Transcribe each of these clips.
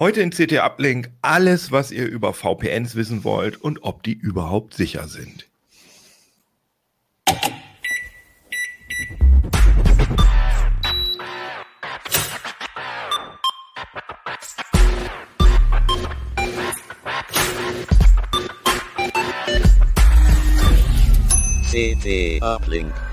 Heute in CT Uplink alles, was ihr über VPNs wissen wollt und ob die überhaupt sicher sind. CT Uplink.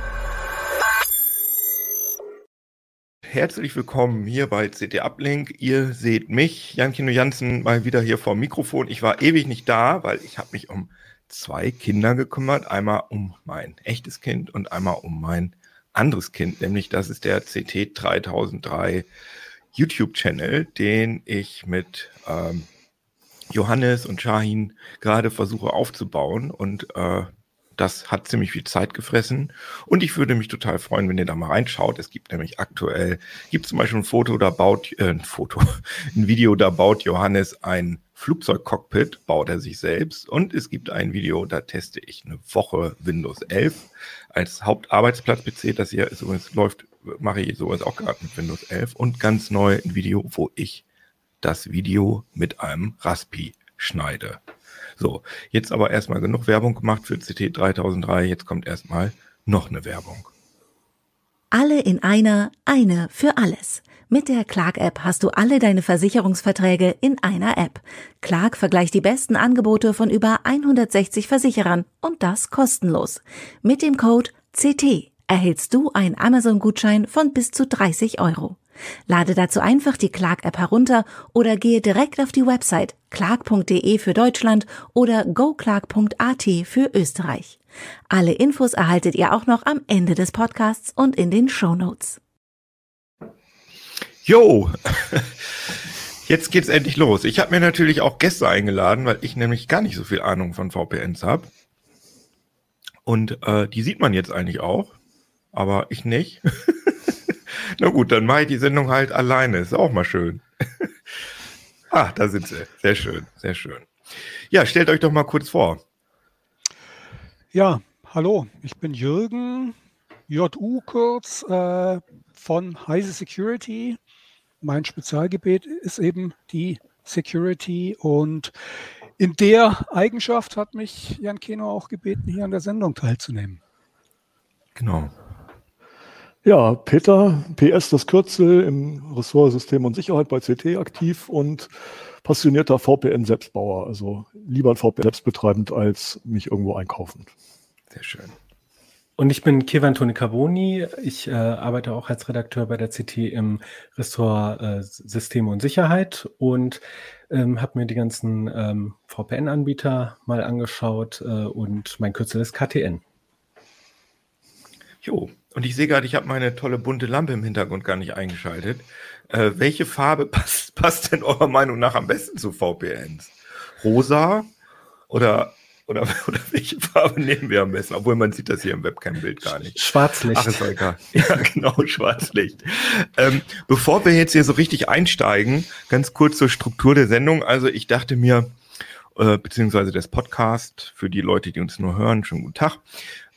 Herzlich willkommen hier bei CT Uplink. Ihr seht mich, Jan-Kino Jansen, mal wieder hier vor dem Mikrofon. Ich war ewig nicht da, weil ich habe mich um zwei Kinder gekümmert. Einmal um mein echtes Kind und einmal um mein anderes Kind, nämlich das ist der CT 3003 YouTube-Channel, den ich mit ähm, Johannes und Shahin gerade versuche aufzubauen und äh, das hat ziemlich viel Zeit gefressen. Und ich würde mich total freuen, wenn ihr da mal reinschaut. Es gibt nämlich aktuell, gibt zum Beispiel ein Foto, da baut, äh, ein Foto, ein Video, da baut Johannes ein Flugzeugcockpit, baut er sich selbst. Und es gibt ein Video, da teste ich eine Woche Windows 11 als Hauptarbeitsplatz-PC. Das hier ist übrigens läuft, mache ich sowas auch gerade mit Windows 11. Und ganz neu ein Video, wo ich das Video mit einem Raspi schneide. So, jetzt aber erstmal genug Werbung gemacht für CT 3003. Jetzt kommt erstmal noch eine Werbung. Alle in einer, eine für alles. Mit der Clark-App hast du alle deine Versicherungsverträge in einer App. Clark vergleicht die besten Angebote von über 160 Versicherern und das kostenlos. Mit dem Code CT erhältst du einen Amazon-Gutschein von bis zu 30 Euro. Lade dazu einfach die Clark-App herunter oder gehe direkt auf die Website clark.de für Deutschland oder goclark.at für Österreich. Alle Infos erhaltet ihr auch noch am Ende des Podcasts und in den Show Notes. Jo, jetzt geht's endlich los. Ich habe mir natürlich auch Gäste eingeladen, weil ich nämlich gar nicht so viel Ahnung von VPNs habe. Und äh, die sieht man jetzt eigentlich auch, aber ich nicht. Na gut, dann mache ich die Sendung halt alleine. Ist auch mal schön. ah, da sind sie. Sehr schön, sehr schön. Ja, stellt euch doch mal kurz vor. Ja, hallo, ich bin Jürgen, JU kurz, äh, von Heise Security. Mein Spezialgebiet ist eben die Security und in der Eigenschaft hat mich Jan Keno auch gebeten, hier an der Sendung teilzunehmen. Genau. Ja, Peter, PS das Kürzel im Ressort System und Sicherheit bei CT aktiv und passionierter VPN-Selbstbauer. Also lieber ein VPN selbstbetreibend als mich irgendwo einkaufend. Sehr schön. Und ich bin Kevan Toni Carboni. Ich äh, arbeite auch als Redakteur bei der CT im Ressort äh, Systeme und Sicherheit und ähm, habe mir die ganzen ähm, VPN-Anbieter mal angeschaut äh, und mein Kürzel ist KTN. Jo, und ich sehe gerade, ich habe meine tolle bunte Lampe im Hintergrund gar nicht eingeschaltet. Äh, welche Farbe passt, passt denn eurer Meinung nach am besten zu VPNs? Rosa oder, oder, oder welche Farbe nehmen wir am besten? Obwohl man sieht das hier im Webcam-Bild gar nicht. Schwarzlicht. Ach, ist egal. Ja, genau, Schwarzlicht. Ähm, bevor wir jetzt hier so richtig einsteigen, ganz kurz zur Struktur der Sendung. Also ich dachte mir, äh, beziehungsweise des Podcast, für die Leute, die uns nur hören, schon guten Tag.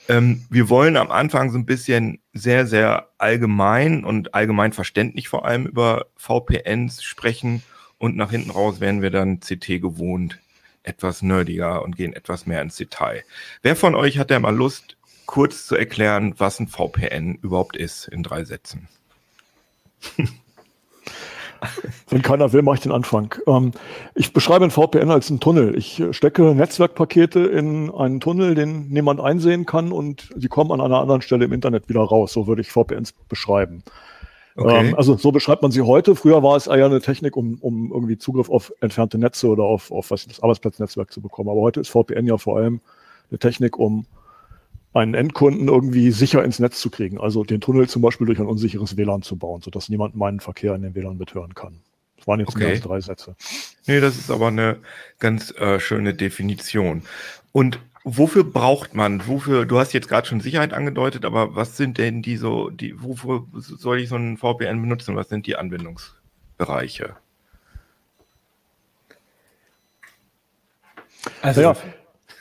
Ähm, wir wollen am Anfang so ein bisschen sehr, sehr allgemein und allgemein verständlich vor allem über VPNs sprechen und nach hinten raus werden wir dann CT gewohnt, etwas nerdiger und gehen etwas mehr ins Detail. Wer von euch hat denn mal Lust, kurz zu erklären, was ein VPN überhaupt ist in drei Sätzen? Wenn keiner will, mache ich den Anfang. Ähm, ich beschreibe ein VPN als einen Tunnel. Ich stecke Netzwerkpakete in einen Tunnel, den niemand einsehen kann und sie kommen an einer anderen Stelle im Internet wieder raus. So würde ich VPNs beschreiben. Okay. Ähm, also so beschreibt man sie heute. Früher war es eher eine Technik, um, um irgendwie Zugriff auf entfernte Netze oder auf, auf was, das Arbeitsplatznetzwerk zu bekommen. Aber heute ist VPN ja vor allem eine Technik, um einen Endkunden irgendwie sicher ins Netz zu kriegen. Also den Tunnel zum Beispiel durch ein unsicheres WLAN zu bauen, sodass niemand meinen Verkehr in den WLAN mithören kann. Das waren jetzt Okay. okay. drei Sätze. Nee, das ist aber eine ganz äh, schöne Definition. Und wofür braucht man, wofür, du hast jetzt gerade schon Sicherheit angedeutet, aber was sind denn die so, die, wofür soll ich so einen VPN benutzen? Was sind die Anwendungsbereiche? Also, Ja.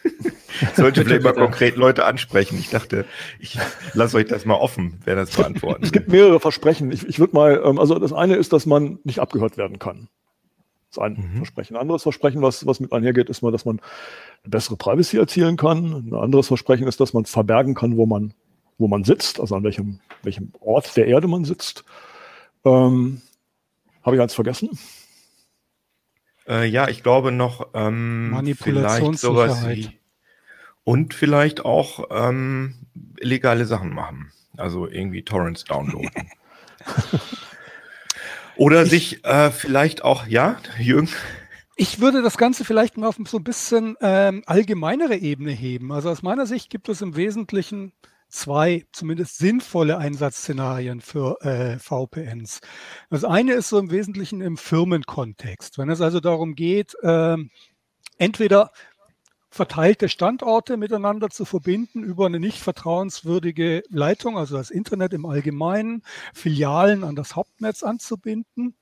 Sollte vielleicht mal konkret Leute ansprechen. Ich dachte, ich lasse euch das mal offen, wer das beantworten Es gibt mehrere Versprechen. Ich, ich würde mal, ähm, also das eine ist, dass man nicht abgehört werden kann. Das ist ein mhm. Versprechen. Ein anderes Versprechen, was, was mit einhergeht, ist mal, dass man eine bessere Privacy erzielen kann. Ein anderes Versprechen ist, dass man verbergen kann, wo man, wo man sitzt, also an welchem, welchem Ort der Erde man sitzt. Ähm, Habe ich eins vergessen? Äh, ja, ich glaube noch ähm, vielleicht sowas wie und vielleicht auch ähm, illegale Sachen machen. Also irgendwie Torrents downloaden. Oder ich, sich äh, vielleicht auch, ja, Jürgen? Ich würde das Ganze vielleicht mal auf so ein bisschen ähm, allgemeinere Ebene heben. Also aus meiner Sicht gibt es im Wesentlichen zwei zumindest sinnvolle Einsatzszenarien für äh, VPNs. Das eine ist so im Wesentlichen im Firmenkontext. Wenn es also darum geht, äh, entweder verteilte Standorte miteinander zu verbinden über eine nicht vertrauenswürdige Leitung, also das Internet im Allgemeinen, Filialen an das Hauptnetz anzubinden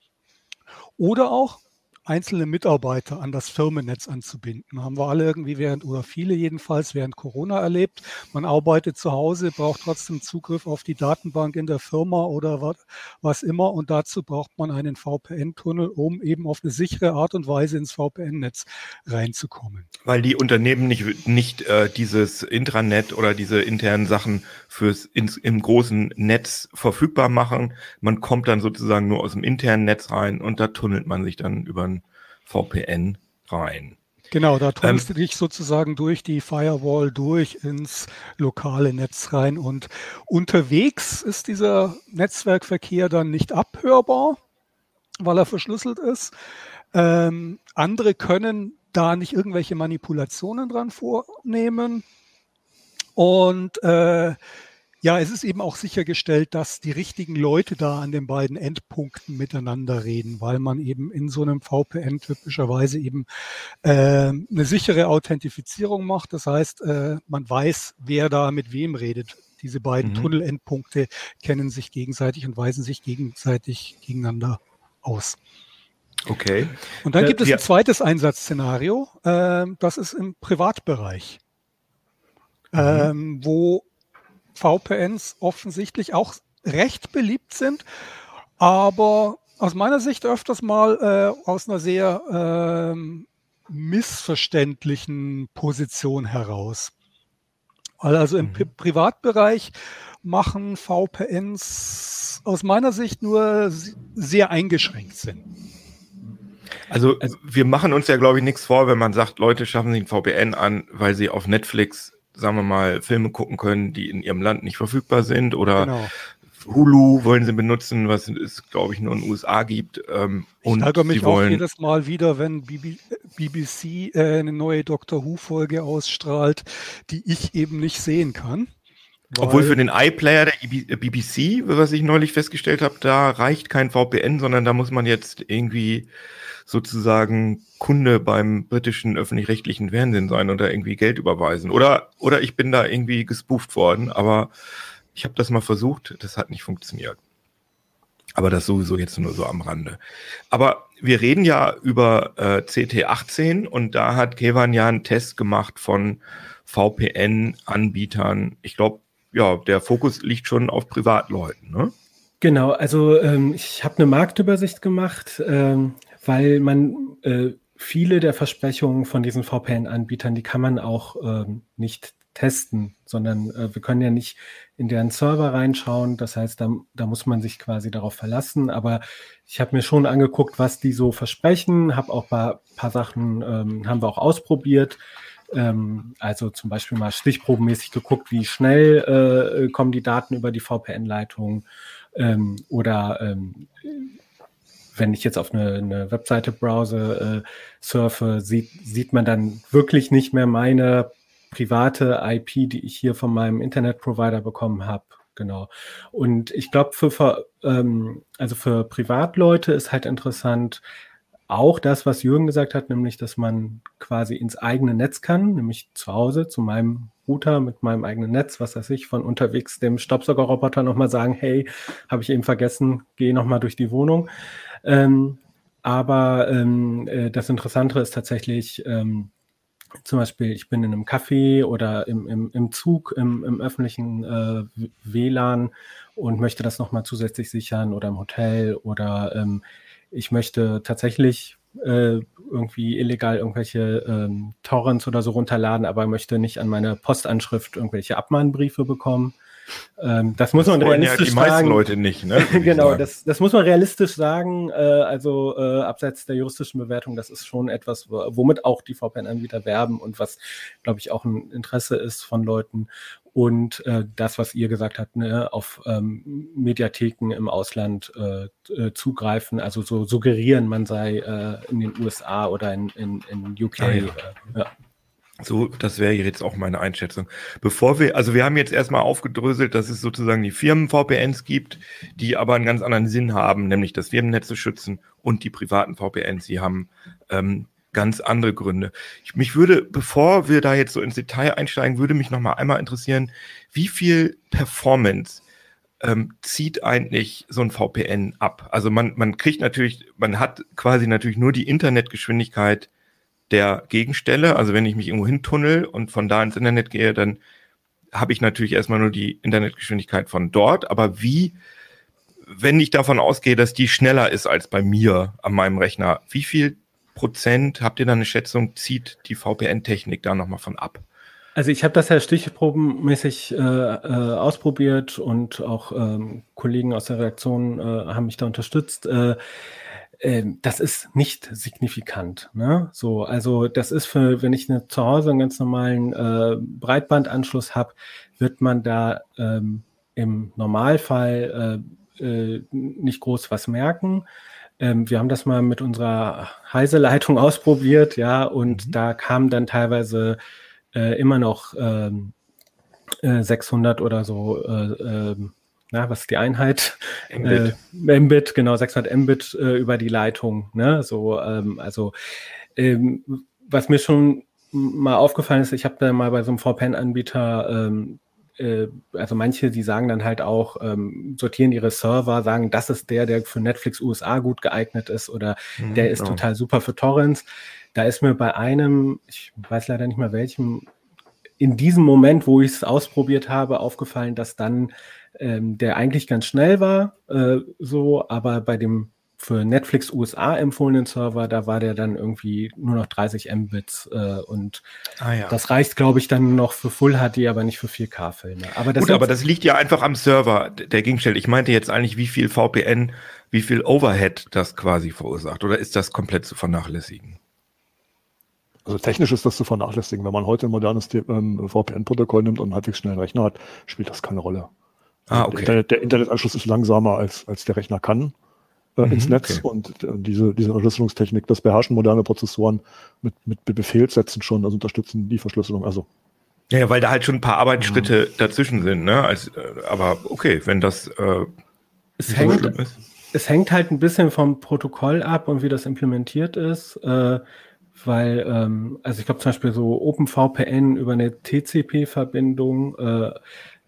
oder auch einzelne Mitarbeiter an das Firmennetz anzubinden. Haben wir alle irgendwie während, oder viele jedenfalls während Corona erlebt. Man arbeitet zu Hause, braucht trotzdem Zugriff auf die Datenbank in der Firma oder was, was immer. Und dazu braucht man einen VPN-Tunnel, um eben auf eine sichere Art und Weise ins VPN-Netz reinzukommen. Weil die Unternehmen nicht, nicht äh, dieses Intranet oder diese internen Sachen fürs ins, im großen Netz verfügbar machen. Man kommt dann sozusagen nur aus dem internen Netz rein und da tunnelt man sich dann über ein VPN rein. Genau, da tunnelst ähm, du dich sozusagen durch die Firewall durch ins lokale Netz rein und unterwegs ist dieser Netzwerkverkehr dann nicht abhörbar, weil er verschlüsselt ist. Ähm, andere können da nicht irgendwelche Manipulationen dran vornehmen. Und äh, ja, es ist eben auch sichergestellt, dass die richtigen Leute da an den beiden Endpunkten miteinander reden, weil man eben in so einem VPN typischerweise eben äh, eine sichere Authentifizierung macht. Das heißt, äh, man weiß, wer da mit wem redet. Diese beiden mhm. Tunnelendpunkte kennen sich gegenseitig und weisen sich gegenseitig gegeneinander aus. Okay. Und dann äh, gibt es ja. ein zweites Einsatzszenario, äh, das ist im Privatbereich, mhm. ähm, wo VPNs offensichtlich auch recht beliebt sind, aber aus meiner Sicht öfters mal äh, aus einer sehr äh, missverständlichen Position heraus. Also im mhm. Privatbereich machen VPNs aus meiner Sicht nur sehr eingeschränkt Sinn. Also, also wir machen uns ja, glaube ich, nichts vor, wenn man sagt, Leute schaffen sich ein VPN an, weil sie auf Netflix sagen wir mal, Filme gucken können, die in ihrem Land nicht verfügbar sind oder genau. Hulu wollen sie benutzen, was es, glaube ich, nur in den USA gibt. Ähm, ich ärgere mich auch jedes Mal wieder, wenn BBC äh, eine neue Doctor Who-Folge ausstrahlt, die ich eben nicht sehen kann. Obwohl für den iPlayer der BBC, was ich neulich festgestellt habe, da reicht kein VPN, sondern da muss man jetzt irgendwie sozusagen Kunde beim britischen öffentlich-rechtlichen Fernsehen sein und da irgendwie Geld überweisen. Oder, oder ich bin da irgendwie gespooft worden, aber ich habe das mal versucht, das hat nicht funktioniert. Aber das sowieso jetzt nur so am Rande. Aber wir reden ja über äh, CT18 und da hat Kevan ja einen Test gemacht von VPN-Anbietern. Ich glaube, ja, der Fokus liegt schon auf Privatleuten, ne? Genau, also ähm, ich habe eine Marktübersicht gemacht, ähm, weil man äh, viele der Versprechungen von diesen VPN-Anbietern, die kann man auch ähm, nicht testen, sondern äh, wir können ja nicht in deren Server reinschauen. Das heißt, da, da muss man sich quasi darauf verlassen. Aber ich habe mir schon angeguckt, was die so versprechen, habe auch ein paar, paar Sachen, ähm, haben wir auch ausprobiert. Ähm, also zum Beispiel mal stichprobenmäßig geguckt, wie schnell äh, kommen die Daten über die VPN-Leitung ähm, oder ähm, wenn ich jetzt auf eine, eine Webseite browse, äh, surfe, sieht, sieht man dann wirklich nicht mehr meine private IP, die ich hier von meinem Internetprovider bekommen habe. Genau. Und ich glaube, für, ähm, also für Privatleute ist halt interessant, auch das, was Jürgen gesagt hat, nämlich, dass man quasi ins eigene Netz kann, nämlich zu Hause zu meinem Router mit meinem eigenen Netz, was weiß ich, von unterwegs dem Staubsaugerroboter nochmal sagen, hey, habe ich eben vergessen, geh nochmal durch die Wohnung. Ähm, aber ähm, äh, das Interessantere ist tatsächlich, ähm, zum Beispiel, ich bin in einem Café oder im, im, im Zug, im, im öffentlichen äh, WLAN und möchte das nochmal zusätzlich sichern oder im Hotel oder ähm, ich möchte tatsächlich äh, irgendwie illegal irgendwelche ähm, Torrents oder so runterladen, aber möchte nicht an meine Postanschrift irgendwelche Abmahnbriefe bekommen. Ähm, das muss das man realistisch ja die meisten Leute nicht, ne? genau, das, das muss man realistisch sagen. Äh, also äh, abseits der juristischen Bewertung, das ist schon etwas, womit auch die VPN-Anbieter werben und was, glaube ich, auch ein Interesse ist von Leuten. Und äh, das, was ihr gesagt habt, ne, auf ähm, Mediatheken im Ausland äh, äh zugreifen, also so suggerieren, man sei äh, in den USA oder in, in, in UK. Ah, ja. Äh, ja. So, das wäre jetzt auch meine Einschätzung. Bevor wir, also wir haben jetzt erstmal aufgedröselt, dass es sozusagen die Firmen-VPNs gibt, die aber einen ganz anderen Sinn haben, nämlich das Firmennetz zu schützen und die privaten VPNs, die haben ähm, ganz andere Gründe. Ich, mich würde, bevor wir da jetzt so ins Detail einsteigen, würde mich noch mal einmal interessieren, wie viel Performance ähm, zieht eigentlich so ein VPN ab? Also man, man kriegt natürlich, man hat quasi natürlich nur die Internetgeschwindigkeit der Gegenstelle. Also wenn ich mich irgendwo hintunnel und von da ins Internet gehe, dann habe ich natürlich erstmal nur die Internetgeschwindigkeit von dort. Aber wie, wenn ich davon ausgehe, dass die schneller ist als bei mir an meinem Rechner, wie viel Prozent, habt ihr da eine Schätzung, zieht die VPN-Technik da nochmal von ab? Also ich habe das ja stichprobenmäßig äh, äh, ausprobiert und auch ähm, Kollegen aus der Redaktion äh, haben mich da unterstützt. Äh, ähm, das ist nicht signifikant. Ne? So, also das ist für, wenn ich eine, zu Hause einen ganz normalen äh, Breitbandanschluss habe, wird man da ähm, im Normalfall äh, äh, nicht groß was merken. Ähm, wir haben das mal mit unserer Heise-Leitung ausprobiert, ja, und mhm. da kamen dann teilweise äh, immer noch ähm, äh, 600 oder so äh, ähm, na, was ist die Einheit? Mbit. Äh, Mbit, genau, 600 Mbit äh, über die Leitung. Ne? So, ähm, also, ähm, was mir schon mal aufgefallen ist, ich habe da mal bei so einem VPN-Anbieter, ähm, äh, also manche, die sagen dann halt auch, ähm, sortieren ihre Server, sagen, das ist der, der für Netflix USA gut geeignet ist oder mhm, der ist genau. total super für Torrents. Da ist mir bei einem, ich weiß leider nicht mehr welchem, in diesem Moment, wo ich es ausprobiert habe, aufgefallen, dass dann ähm, der eigentlich ganz schnell war, äh, so, aber bei dem für Netflix USA empfohlenen Server, da war der dann irgendwie nur noch 30 Mbits äh, und ah, ja. das reicht, glaube ich, dann noch für Full HD, aber nicht für 4K-Filme. Aber das Gut, aber das liegt ja einfach am Server der Gegenstelle. Ich meinte jetzt eigentlich, wie viel VPN, wie viel Overhead das quasi verursacht, oder ist das komplett zu vernachlässigen? Also technisch ist das zu vernachlässigen. Wenn man heute ein modernes ähm, VPN-Protokoll nimmt und einen halbwegs schnellen Rechner hat, spielt das keine Rolle. Ah, okay. Der, der, Internetanschluss ist langsamer, als, als der Rechner kann äh, mhm, ins Netz. Okay. Und äh, diese, diese Verschlüsselungstechnik, das beherrschen moderne Prozessoren mit, mit Befehlssätzen schon, also unterstützen die Verschlüsselung. Also ja, weil da halt schon ein paar Arbeitsschritte mhm. dazwischen sind, ne? Als, äh, aber okay, wenn das äh, es hängt, so ist. Es hängt halt ein bisschen vom Protokoll ab und wie das implementiert ist. Äh, weil, ähm, also ich glaube zum Beispiel so OpenVPN über eine TCP-Verbindung äh,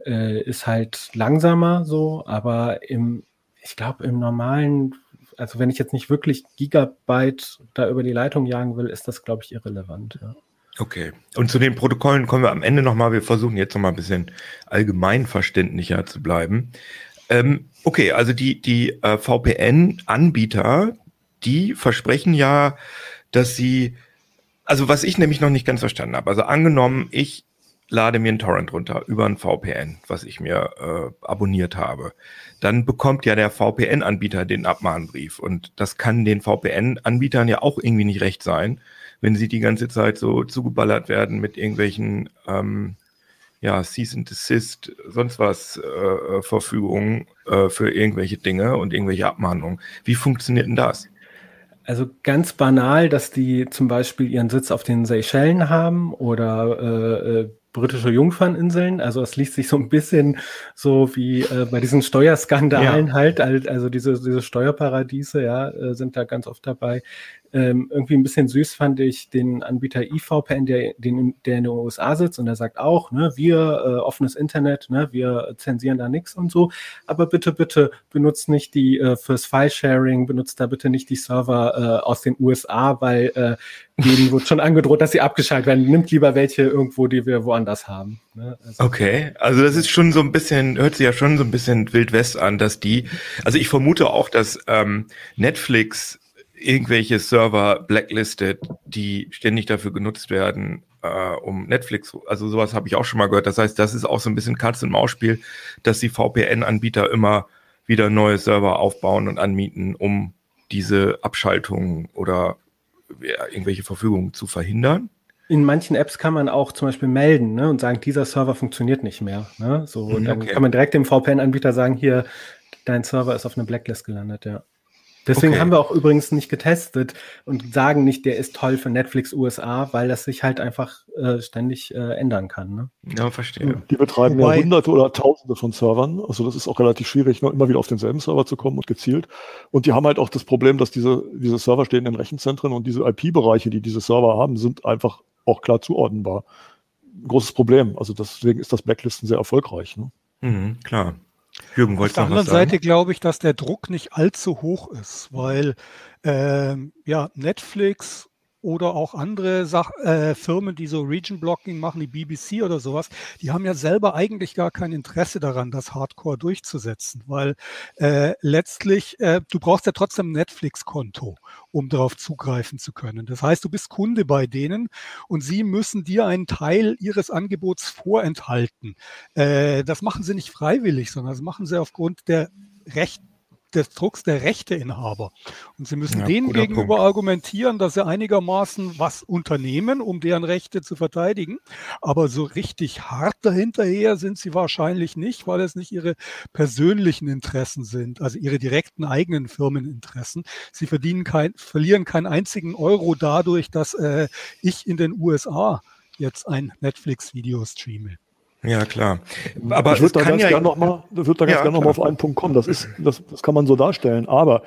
äh, ist halt langsamer so, aber im, ich glaube, im normalen, also wenn ich jetzt nicht wirklich Gigabyte da über die Leitung jagen will, ist das, glaube ich, irrelevant. Ja. Okay. Und zu den Protokollen kommen wir am Ende nochmal. Wir versuchen jetzt nochmal ein bisschen allgemeinverständlicher zu bleiben. Ähm, okay, also die, die äh, VPN-Anbieter, die versprechen ja, dass sie, also was ich nämlich noch nicht ganz verstanden habe, also angenommen, ich lade mir einen Torrent runter über ein VPN, was ich mir äh, abonniert habe, dann bekommt ja der VPN-Anbieter den Abmahnbrief. Und das kann den VPN-Anbietern ja auch irgendwie nicht recht sein, wenn sie die ganze Zeit so zugeballert werden mit irgendwelchen ähm, ja, Cease and Desist, sonst was äh, Verfügungen äh, für irgendwelche Dinge und irgendwelche Abmahnungen. Wie funktioniert denn das? Also ganz banal, dass die zum Beispiel ihren Sitz auf den Seychellen haben oder äh, äh britische Jungferninseln. Also es liest sich so ein bisschen so wie äh, bei diesen Steuerskandalen ja. halt, also diese, diese Steuerparadiese, ja, äh, sind da ganz oft dabei. Ähm, irgendwie ein bisschen süß fand ich den Anbieter IVPN, der, den, der in den USA sitzt und der sagt auch, ne, wir äh, offenes Internet, ne, wir zensieren da nichts und so, aber bitte, bitte benutzt nicht die äh, fürs File-Sharing, benutzt da bitte nicht die Server äh, aus den USA, weil äh, denen wird schon angedroht, dass sie abgeschaltet werden. Nimmt lieber welche irgendwo, die wir woanders haben. Ne? Also, okay, also das ist schon so ein bisschen, hört sich ja schon so ein bisschen Wild West an, dass die, also ich vermute auch, dass ähm, Netflix irgendwelche Server blacklisted, die ständig dafür genutzt werden, äh, um Netflix, also sowas habe ich auch schon mal gehört. Das heißt, das ist auch so ein bisschen Katz-und-Maus-Spiel, dass die VPN-Anbieter immer wieder neue Server aufbauen und anmieten, um diese Abschaltung oder ja, irgendwelche Verfügungen zu verhindern. In manchen Apps kann man auch zum Beispiel melden ne, und sagen, dieser Server funktioniert nicht mehr. Ne? So, und dann okay. kann man direkt dem VPN-Anbieter sagen, hier, dein Server ist auf eine Blacklist gelandet, ja. Deswegen okay. haben wir auch übrigens nicht getestet und sagen nicht, der ist toll für Netflix USA, weil das sich halt einfach äh, ständig äh, ändern kann. Ne? Ja, verstehe. Die betreiben Wobei, ja hunderte oder tausende von Servern. Also das ist auch relativ schwierig, noch immer wieder auf denselben Server zu kommen und gezielt. Und die haben halt auch das Problem, dass diese, diese Server stehen in Rechenzentren und diese IP-Bereiche, die diese Server haben, sind einfach auch klar zuordnenbar. großes Problem. Also deswegen ist das Blacklisten sehr erfolgreich. Ne? Mhm, klar. Jürgen, Auf der anderen Seite glaube ich, dass der Druck nicht allzu hoch ist, weil ähm, ja, Netflix oder auch andere Sach äh, Firmen, die so Region Blocking machen, die BBC oder sowas, die haben ja selber eigentlich gar kein Interesse daran, das Hardcore durchzusetzen, weil äh, letztlich, äh, du brauchst ja trotzdem ein Netflix-Konto, um darauf zugreifen zu können. Das heißt, du bist Kunde bei denen und sie müssen dir einen Teil ihres Angebots vorenthalten. Äh, das machen sie nicht freiwillig, sondern das machen sie aufgrund der Recht, des Drucks der Rechteinhaber. Und sie müssen ja, denen gegenüber Punkt. argumentieren, dass sie einigermaßen was unternehmen, um deren Rechte zu verteidigen. Aber so richtig hart dahinterher sind sie wahrscheinlich nicht, weil es nicht ihre persönlichen Interessen sind, also ihre direkten eigenen Firmeninteressen. Sie verdienen kein, verlieren keinen einzigen Euro dadurch, dass äh, ich in den USA jetzt ein Netflix-Video streame. Ja, klar. Aber ich würde da ganz ja gerne nochmal würd ja, gern noch auf einen Punkt kommen. Das, ist, das, das kann man so darstellen. Aber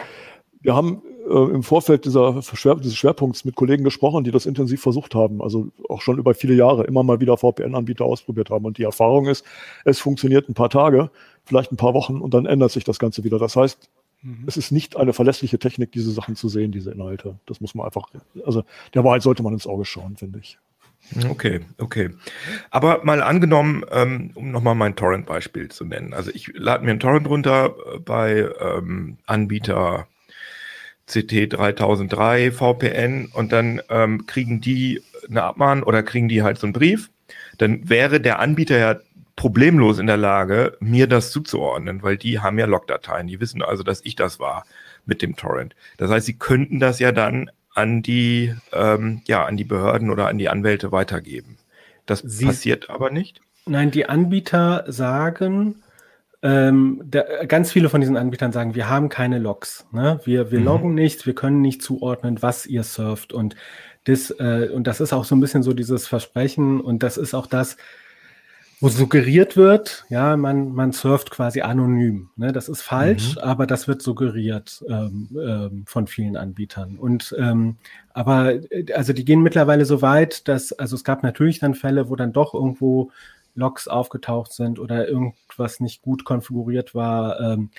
wir haben äh, im Vorfeld dieser Schwer, dieses Schwerpunkts mit Kollegen gesprochen, die das intensiv versucht haben. Also auch schon über viele Jahre immer mal wieder VPN-Anbieter ausprobiert haben. Und die Erfahrung ist, es funktioniert ein paar Tage, vielleicht ein paar Wochen und dann ändert sich das Ganze wieder. Das heißt, mhm. es ist nicht eine verlässliche Technik, diese Sachen zu sehen, diese Inhalte. Das muss man einfach, also der Wahrheit sollte man ins Auge schauen, finde ich. Okay, okay. Aber mal angenommen, ähm, um nochmal mein Torrent-Beispiel zu nennen. Also ich lade mir einen Torrent runter äh, bei ähm, Anbieter CT 3003 VPN und dann ähm, kriegen die eine Abmahn oder kriegen die halt so einen Brief. Dann wäre der Anbieter ja problemlos in der Lage, mir das zuzuordnen, weil die haben ja Logdateien. Die wissen also, dass ich das war mit dem Torrent. Das heißt, sie könnten das ja dann an die, ähm, ja, an die Behörden oder an die Anwälte weitergeben. Das Sie, passiert aber nicht. Nein, die Anbieter sagen, ähm, der, ganz viele von diesen Anbietern sagen, wir haben keine Logs. Ne? Wir, wir mhm. loggen nichts, wir können nicht zuordnen, was ihr surft. Und das, äh, und das ist auch so ein bisschen so dieses Versprechen und das ist auch das, wo suggeriert wird, ja, man, man surft quasi anonym. Ne? Das ist falsch, mhm. aber das wird suggeriert ähm, ähm, von vielen Anbietern. Und ähm, aber äh, also die gehen mittlerweile so weit, dass, also es gab natürlich dann Fälle, wo dann doch irgendwo Logs aufgetaucht sind oder irgendwas nicht gut konfiguriert war. Ähm,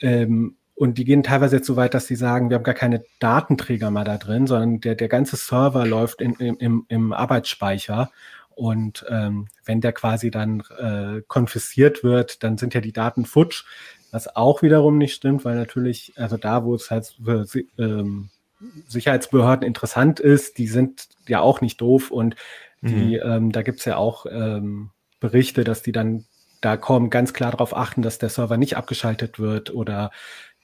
ähm, und die gehen teilweise jetzt so weit, dass sie sagen, wir haben gar keine Datenträger mehr da drin, sondern der, der ganze Server läuft in, im, im Arbeitsspeicher und ähm, wenn der quasi dann äh, konfisziert wird, dann sind ja die Daten futsch, was auch wiederum nicht stimmt, weil natürlich, also da, wo es halt für ähm, Sicherheitsbehörden interessant ist, die sind ja auch nicht doof und die, mhm. ähm, da gibt's ja auch ähm, Berichte, dass die dann da kommen, ganz klar darauf achten, dass der Server nicht abgeschaltet wird oder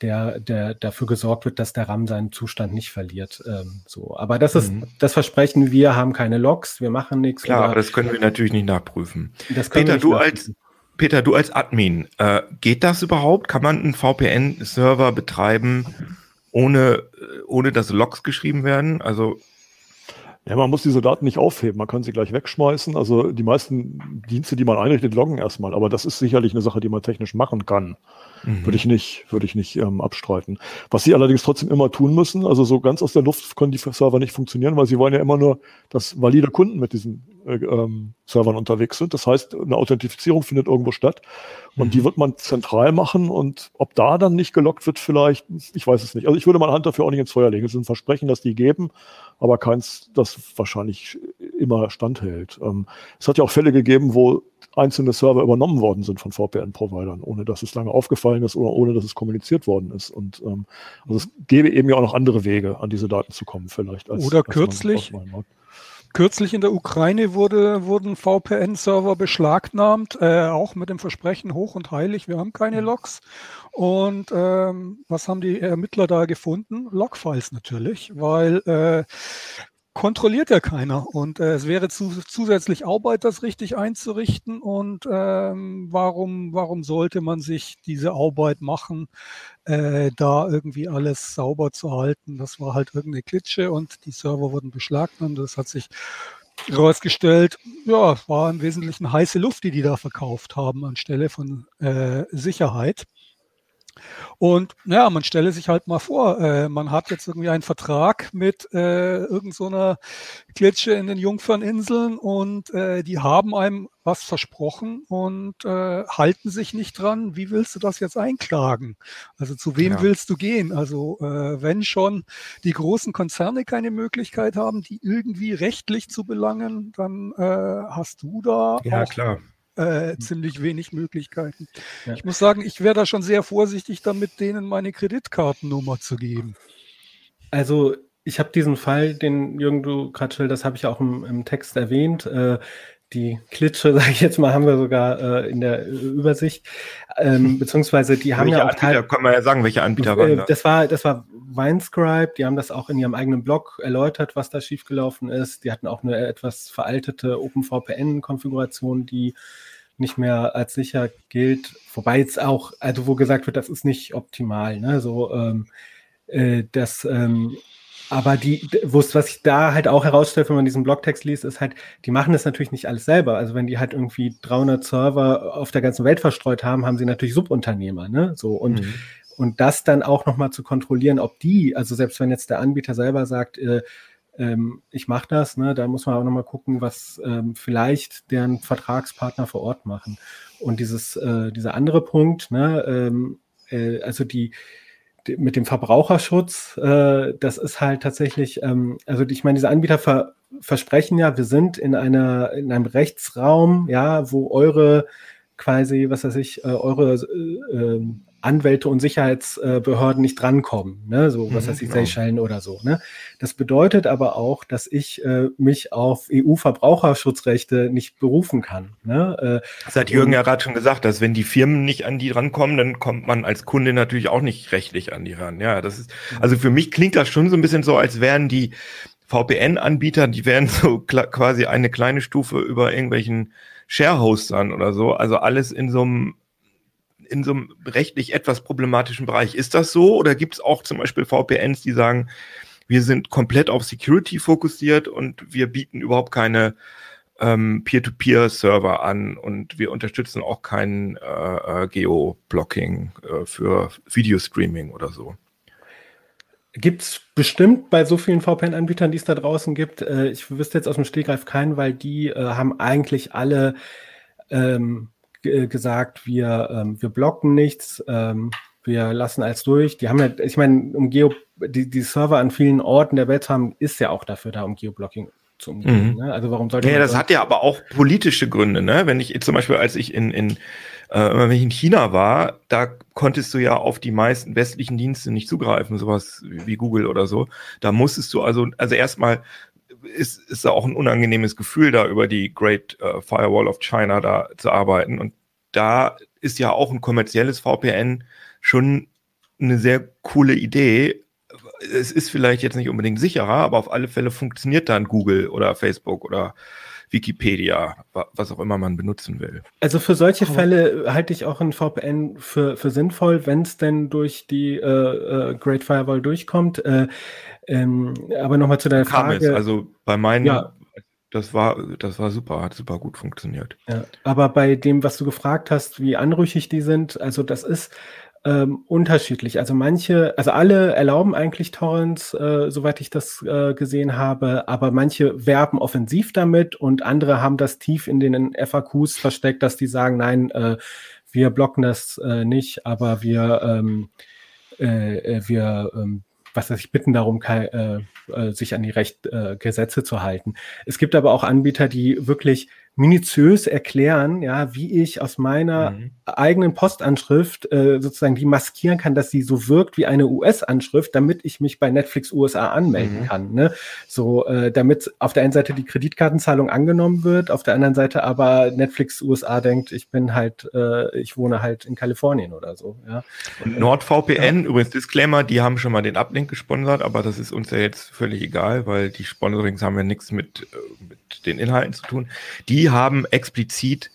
der, der dafür gesorgt wird, dass der RAM seinen Zustand nicht verliert. Ähm, so, aber das ist mhm. das Versprechen. Wir haben keine Logs, wir machen nichts. Klar, aber das können wir natürlich nicht nachprüfen. Peter, nicht du nachprüfen. als Peter, du als Admin, äh, geht das überhaupt? Kann man einen VPN-Server betreiben, ohne, ohne dass Logs geschrieben werden? Also ja, man muss diese Daten nicht aufheben, man kann sie gleich wegschmeißen. Also die meisten Dienste, die man einrichtet, loggen erstmal. Aber das ist sicherlich eine Sache, die man technisch machen kann. Mhm. Würde ich nicht, würde ich nicht ähm, abstreiten. Was sie allerdings trotzdem immer tun müssen, also so ganz aus der Luft können die Server nicht funktionieren, weil sie wollen ja immer nur, dass valide Kunden mit diesen äh, ähm, Servern unterwegs sind. Das heißt, eine Authentifizierung findet irgendwo statt und mhm. die wird man zentral machen und ob da dann nicht gelockt wird vielleicht, ich weiß es nicht. Also ich würde meine Hand dafür auch nicht ins Feuer legen. Es ist ein Versprechen, dass die geben, aber keins, das wahrscheinlich immer standhält. Ähm, es hat ja auch Fälle gegeben, wo einzelne Server übernommen worden sind von VPN-Providern, ohne dass es lange aufgefallen ist oder ohne dass es kommuniziert worden ist. Und ähm, also es gäbe eben ja auch noch andere Wege, an diese Daten zu kommen, vielleicht. Als, oder als kürzlich, Kürzlich in der Ukraine wurde, wurden VPN-Server beschlagnahmt, äh, auch mit dem Versprechen hoch und heilig, wir haben keine mhm. Logs. Und ähm, was haben die Ermittler da gefunden? Logfiles natürlich, weil äh, kontrolliert ja keiner. Und äh, es wäre zu, zusätzlich Arbeit, das richtig einzurichten. Und ähm, warum, warum sollte man sich diese Arbeit machen, äh, da irgendwie alles sauber zu halten? Das war halt irgendeine Klitsche und die Server wurden beschlagnahmt. Das hat sich herausgestellt, ja, war im Wesentlichen heiße Luft, die die da verkauft haben, anstelle von äh, Sicherheit. Und ja, man stelle sich halt mal vor, äh, man hat jetzt irgendwie einen Vertrag mit äh, irgendeiner so Klitsche in den Jungferninseln und äh, die haben einem was versprochen und äh, halten sich nicht dran. Wie willst du das jetzt einklagen? Also zu wem ja. willst du gehen? Also äh, wenn schon die großen Konzerne keine Möglichkeit haben, die irgendwie rechtlich zu belangen, dann äh, hast du da ja, auch klar äh, ziemlich wenig Möglichkeiten. Ja. Ich muss sagen, ich wäre da schon sehr vorsichtig damit, denen meine Kreditkartennummer zu geben. Also ich habe diesen Fall, den Jürgen du gerade das habe ich auch im, im Text erwähnt. Äh, die Klitsche, sage ich jetzt mal, haben wir sogar äh, in der Übersicht. Ähm, beziehungsweise die haben welche ja auch Anbieter, Teil, kann man ja sagen, welche Anbieter waren das? Das war, das war Winescribe, die haben das auch in ihrem eigenen Blog erläutert, was da schiefgelaufen ist. Die hatten auch eine etwas veraltete OpenVPN-Konfiguration, die nicht mehr als sicher gilt. Wobei jetzt auch, also wo gesagt wird, das ist nicht optimal. Ne? So, ähm, äh, das ähm, aber die, was ich da halt auch herausstelle, wenn man diesen Blogtext liest, ist halt, die machen das natürlich nicht alles selber. Also wenn die halt irgendwie 300 Server auf der ganzen Welt verstreut haben, haben sie natürlich Subunternehmer, ne? So und mhm. und das dann auch noch mal zu kontrollieren, ob die, also selbst wenn jetzt der Anbieter selber sagt, äh, ähm, ich mache das, ne, da muss man auch noch mal gucken, was ähm, vielleicht deren Vertragspartner vor Ort machen. Und dieses, äh, dieser andere Punkt, ne, ähm, äh, also die mit dem Verbraucherschutz, äh, das ist halt tatsächlich, ähm, also ich meine, diese Anbieter ver versprechen ja, wir sind in einer in einem Rechtsraum, ja, wo eure quasi, was weiß ich, äh, eure äh, ähm, Anwälte und Sicherheitsbehörden nicht drankommen, ne? so was mhm, heißt ich, genau. Seychellen oder so. Ne? Das bedeutet aber auch, dass ich äh, mich auf EU-Verbraucherschutzrechte nicht berufen kann. Ne? Äh, das hat Jürgen ja gerade schon gesagt, dass wenn die Firmen nicht an die rankommen, dann kommt man als Kunde natürlich auch nicht rechtlich an die ran. Ja, das ist, also für mich klingt das schon so ein bisschen so, als wären die VPN-Anbieter, die wären so quasi eine kleine Stufe über irgendwelchen Sharehostern oder so. Also alles in so einem in so einem rechtlich etwas problematischen Bereich. Ist das so oder gibt es auch zum Beispiel VPNs, die sagen, wir sind komplett auf Security fokussiert und wir bieten überhaupt keine ähm, Peer-to-Peer-Server an und wir unterstützen auch kein äh, äh, Geo-Blocking äh, für Videostreaming oder so. Gibt es bestimmt bei so vielen VPN-Anbietern, die es da draußen gibt. Äh, ich wüsste jetzt aus dem Stegreif keinen, weil die äh, haben eigentlich alle ähm, gesagt, wir, ähm, wir blocken nichts, ähm, wir lassen alles durch. Die haben ja, ich meine, um Geo, die, die Server an vielen Orten der Welt haben, ist ja auch dafür da, um Geoblocking zu umgehen. Mhm. Ne? Also warum sollte ja, das hat ja aber auch politische Gründe, ne? Wenn ich zum Beispiel, als ich in, in äh, wenn ich in China war, da konntest du ja auf die meisten westlichen Dienste nicht zugreifen, sowas wie Google oder so. Da musstest du also, also erstmal ist, ist auch ein unangenehmes Gefühl, da über die Great uh, Firewall of China da zu arbeiten. Und da ist ja auch ein kommerzielles VPN schon eine sehr coole Idee. Es ist vielleicht jetzt nicht unbedingt sicherer, aber auf alle Fälle funktioniert dann Google oder Facebook oder Wikipedia, was auch immer man benutzen will. Also für solche Fälle halte ich auch ein VPN für, für sinnvoll, wenn es denn durch die äh, äh, Great Firewall durchkommt. Äh, ähm, aber nochmal zu deiner Kam Frage. Es. Also bei meinen, ja. das war, das war super, hat super gut funktioniert. Ja, aber bei dem, was du gefragt hast, wie anrüchig die sind, also das ist ähm, unterschiedlich. Also manche, also alle erlauben eigentlich Torrents, äh, soweit ich das äh, gesehen habe, aber manche werben offensiv damit und andere haben das tief in den FAQs versteckt, dass die sagen, nein, äh, wir blocken das äh, nicht, aber wir, ähm, äh, äh wir ähm, was weiß ich, bitten darum, sich an die Recht, Gesetze zu halten. Es gibt aber auch Anbieter, die wirklich minutiös erklären, ja, wie ich aus meiner mhm. eigenen Postanschrift äh, sozusagen die maskieren kann, dass sie so wirkt wie eine US-Anschrift, damit ich mich bei Netflix USA anmelden mhm. kann. Ne? So, äh, damit auf der einen Seite die Kreditkartenzahlung angenommen wird, auf der anderen Seite aber Netflix USA denkt, ich bin halt, äh, ich wohne halt in Kalifornien oder so. Ja. Und NordVPN, ja. übrigens Disclaimer, die haben schon mal den Uplink gesponsert, aber das ist uns ja jetzt völlig egal, weil die Sponsorings haben ja nichts mit, äh, mit den Inhalten zu tun. Die haben explizit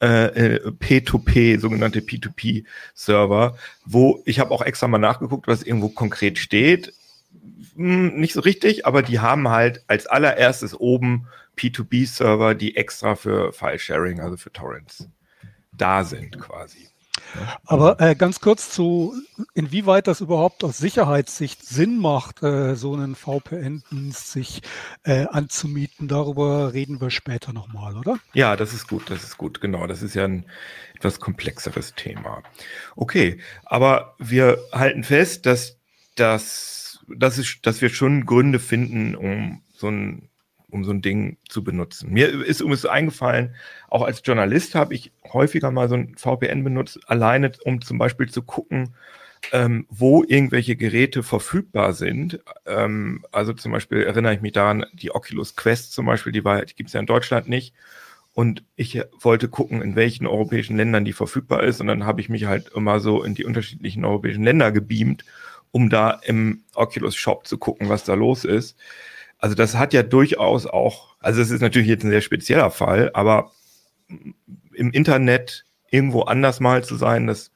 äh, P2P, äh, sogenannte P2P-Server, wo ich habe auch extra mal nachgeguckt, was irgendwo konkret steht. Hm, nicht so richtig, aber die haben halt als allererstes oben P2B-Server, die extra für File-Sharing, also für Torrents, da sind quasi. Aber äh, ganz kurz zu, inwieweit das überhaupt aus Sicherheitssicht Sinn macht, äh, so einen VPN-Dienst sich äh, anzumieten, darüber reden wir später nochmal, oder? Ja, das ist gut, das ist gut, genau. Das ist ja ein etwas komplexeres Thema. Okay, aber wir halten fest, dass, dass, dass, es, dass wir schon Gründe finden, um so ein um so ein Ding zu benutzen. Mir ist übrigens eingefallen, auch als Journalist habe ich häufiger mal so ein VPN benutzt, alleine um zum Beispiel zu gucken, ähm, wo irgendwelche Geräte verfügbar sind. Ähm, also zum Beispiel erinnere ich mich daran, die Oculus Quest zum Beispiel, die, die gibt es ja in Deutschland nicht. Und ich wollte gucken, in welchen europäischen Ländern die verfügbar ist. Und dann habe ich mich halt immer so in die unterschiedlichen europäischen Länder gebeamt, um da im Oculus Shop zu gucken, was da los ist. Also das hat ja durchaus auch, also es ist natürlich jetzt ein sehr spezieller Fall, aber im Internet irgendwo anders mal zu sein, das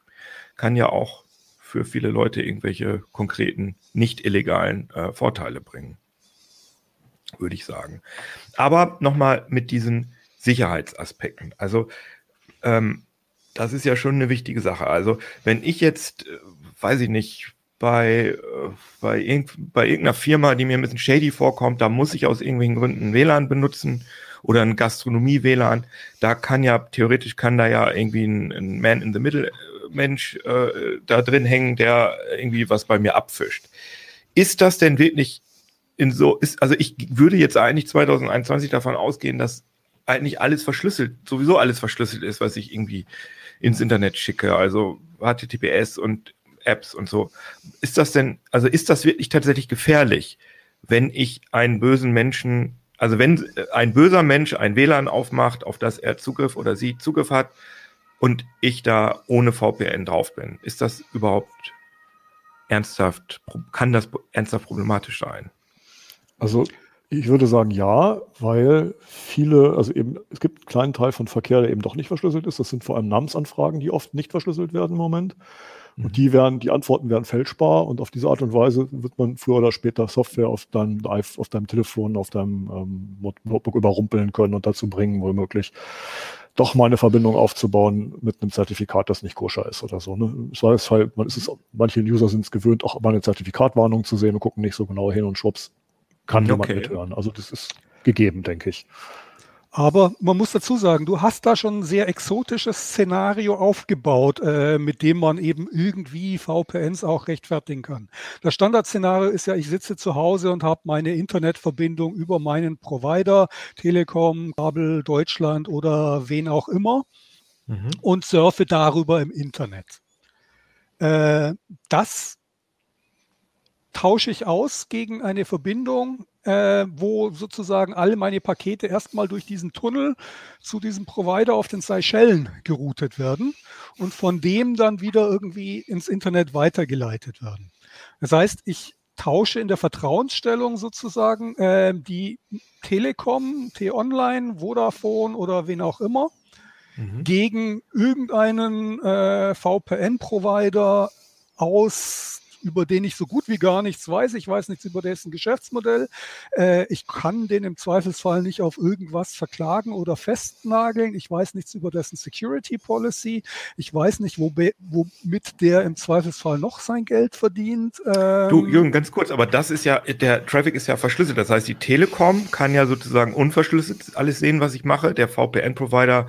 kann ja auch für viele Leute irgendwelche konkreten, nicht illegalen äh, Vorteile bringen, würde ich sagen. Aber nochmal mit diesen Sicherheitsaspekten. Also ähm, das ist ja schon eine wichtige Sache. Also wenn ich jetzt, äh, weiß ich nicht, bei, äh, bei, irg bei irgendeiner Firma, die mir ein bisschen shady vorkommt, da muss ich aus irgendwelchen Gründen WLAN benutzen oder ein Gastronomie-WLAN. Da kann ja, theoretisch kann da ja irgendwie ein, ein Man in the Middle äh, äh, da drin hängen, der irgendwie was bei mir abfischt. Ist das denn wirklich in so, ist, also ich würde jetzt eigentlich 2021 davon ausgehen, dass eigentlich alles verschlüsselt, sowieso alles verschlüsselt ist, was ich irgendwie ins Internet schicke, also HTTPS und Apps und so. Ist das denn, also ist das wirklich tatsächlich gefährlich, wenn ich einen bösen Menschen, also wenn ein böser Mensch ein WLAN aufmacht, auf das er Zugriff oder sie Zugriff hat und ich da ohne VPN drauf bin? Ist das überhaupt ernsthaft, kann das ernsthaft problematisch sein? Also ich würde sagen ja, weil viele, also eben, es gibt einen kleinen Teil von Verkehr, der eben doch nicht verschlüsselt ist. Das sind vor allem Namensanfragen, die oft nicht verschlüsselt werden im Moment. Und die werden, die Antworten werden fälschbar und auf diese Art und Weise wird man früher oder später Software auf deinem, auf deinem Telefon, auf deinem ähm, Notebook überrumpeln können und dazu bringen, womöglich doch mal eine Verbindung aufzubauen mit einem Zertifikat, das nicht koscher ist oder so. Ne? Das heißt halt, man ist es, manche User sind es gewöhnt, auch mal eine Zertifikatwarnung zu sehen und gucken nicht so genau hin und schwupps, kann okay. jemand mithören. Also das ist gegeben, denke ich. Aber man muss dazu sagen, du hast da schon ein sehr exotisches Szenario aufgebaut, äh, mit dem man eben irgendwie VPNs auch rechtfertigen kann. Das Standardszenario ist ja, ich sitze zu Hause und habe meine Internetverbindung über meinen Provider, Telekom, Kabel Deutschland oder wen auch immer mhm. und surfe darüber im Internet. Äh, das tausche ich aus gegen eine Verbindung äh, wo sozusagen alle meine Pakete erstmal durch diesen Tunnel zu diesem Provider auf den Seychellen geroutet werden und von dem dann wieder irgendwie ins Internet weitergeleitet werden. Das heißt, ich tausche in der Vertrauensstellung sozusagen äh, die Telekom, T-Online, Vodafone oder wen auch immer mhm. gegen irgendeinen äh, VPN-Provider aus über den ich so gut wie gar nichts weiß. Ich weiß nichts über dessen Geschäftsmodell. Äh, ich kann den im Zweifelsfall nicht auf irgendwas verklagen oder festnageln. Ich weiß nichts über dessen Security Policy. Ich weiß nicht, wo, womit der im Zweifelsfall noch sein Geld verdient. Ähm, du, Jürgen, ganz kurz, aber das ist ja, der Traffic ist ja verschlüsselt. Das heißt, die Telekom kann ja sozusagen unverschlüsselt alles sehen, was ich mache. Der VPN-Provider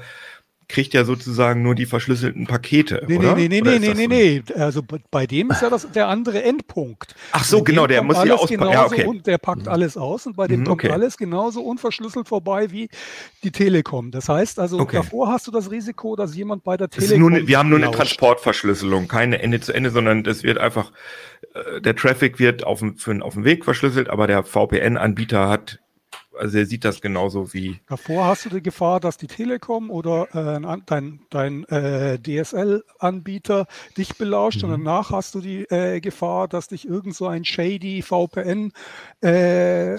kriegt ja sozusagen nur die verschlüsselten Pakete. Nee, oder? nee, nee, oder nee, nee, so? nee, nee. Also bei dem ist ja das der andere Endpunkt. Ach so, Bei genau, der muss ja auspacken. Ja, okay. und der packt alles aus und bei dem Mhm, kommt okay. alles genauso unverschlüsselt vorbei wie die Telekom. Das heißt also, Okay. davor hast du das Risiko, dass jemand bei der Telekom. nur eine, wir haben nur eine lauscht. Transportverschlüsselung, keine Ende zu Ende, sondern das wird einfach, äh, der Traffic wird auf dem, für, auf dem Weg verschlüsselt, aber der VPN-Anbieter hat, also er sieht das genauso wie, Davor hast du die Gefahr, dass die Telekom oder äh, dein, dein äh, DSL-Anbieter dich belauscht Mhm. und danach hast du die äh, Gefahr, dass dich irgend so ein shady VPN äh,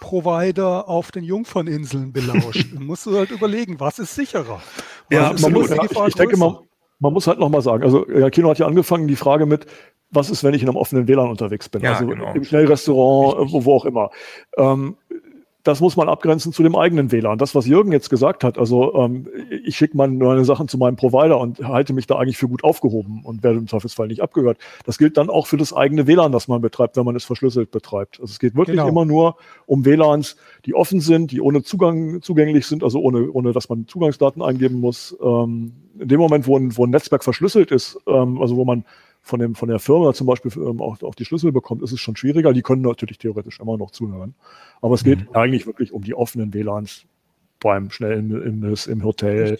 Provider auf den Jungferninseln belauscht. Dann musst du halt überlegen, was ist sicherer? Ja, Was ist man muss, ja, Gefahr ich denke, größer? man, man muss halt nochmal sagen, also ja, Kino hat ja angefangen, die Frage mit, was ist, wenn ich in einem offenen WLAN unterwegs bin? Ja, also genau. im Schnellrestaurant, wo, wo auch immer. Ähm, das muss man abgrenzen zu dem eigenen WLAN. Das, was Jürgen jetzt gesagt hat, also ähm, ich schicke meine, meine Sachen zu meinem Provider und halte mich da eigentlich für gut aufgehoben und werde im Zweifelsfall nicht abgehört. Das gilt dann auch für das eigene WLAN, das man betreibt, wenn man es verschlüsselt betreibt. Also es geht wirklich Genau. immer nur um WLANs, die offen sind, die ohne Zugang zugänglich sind, also ohne, ohne dass man Zugangsdaten eingeben muss. Ähm, in dem Moment, wo ein, wo ein Netzwerk verschlüsselt ist, ähm, also wo man von, dem, von der Firma zum Beispiel ähm, auch, auch die Schlüssel bekommt, ist es schon schwieriger. Die können natürlich theoretisch immer noch zuhören. Aber es geht eigentlich wirklich um die offenen WLANs beim schnellen Imbiss, im Hotel.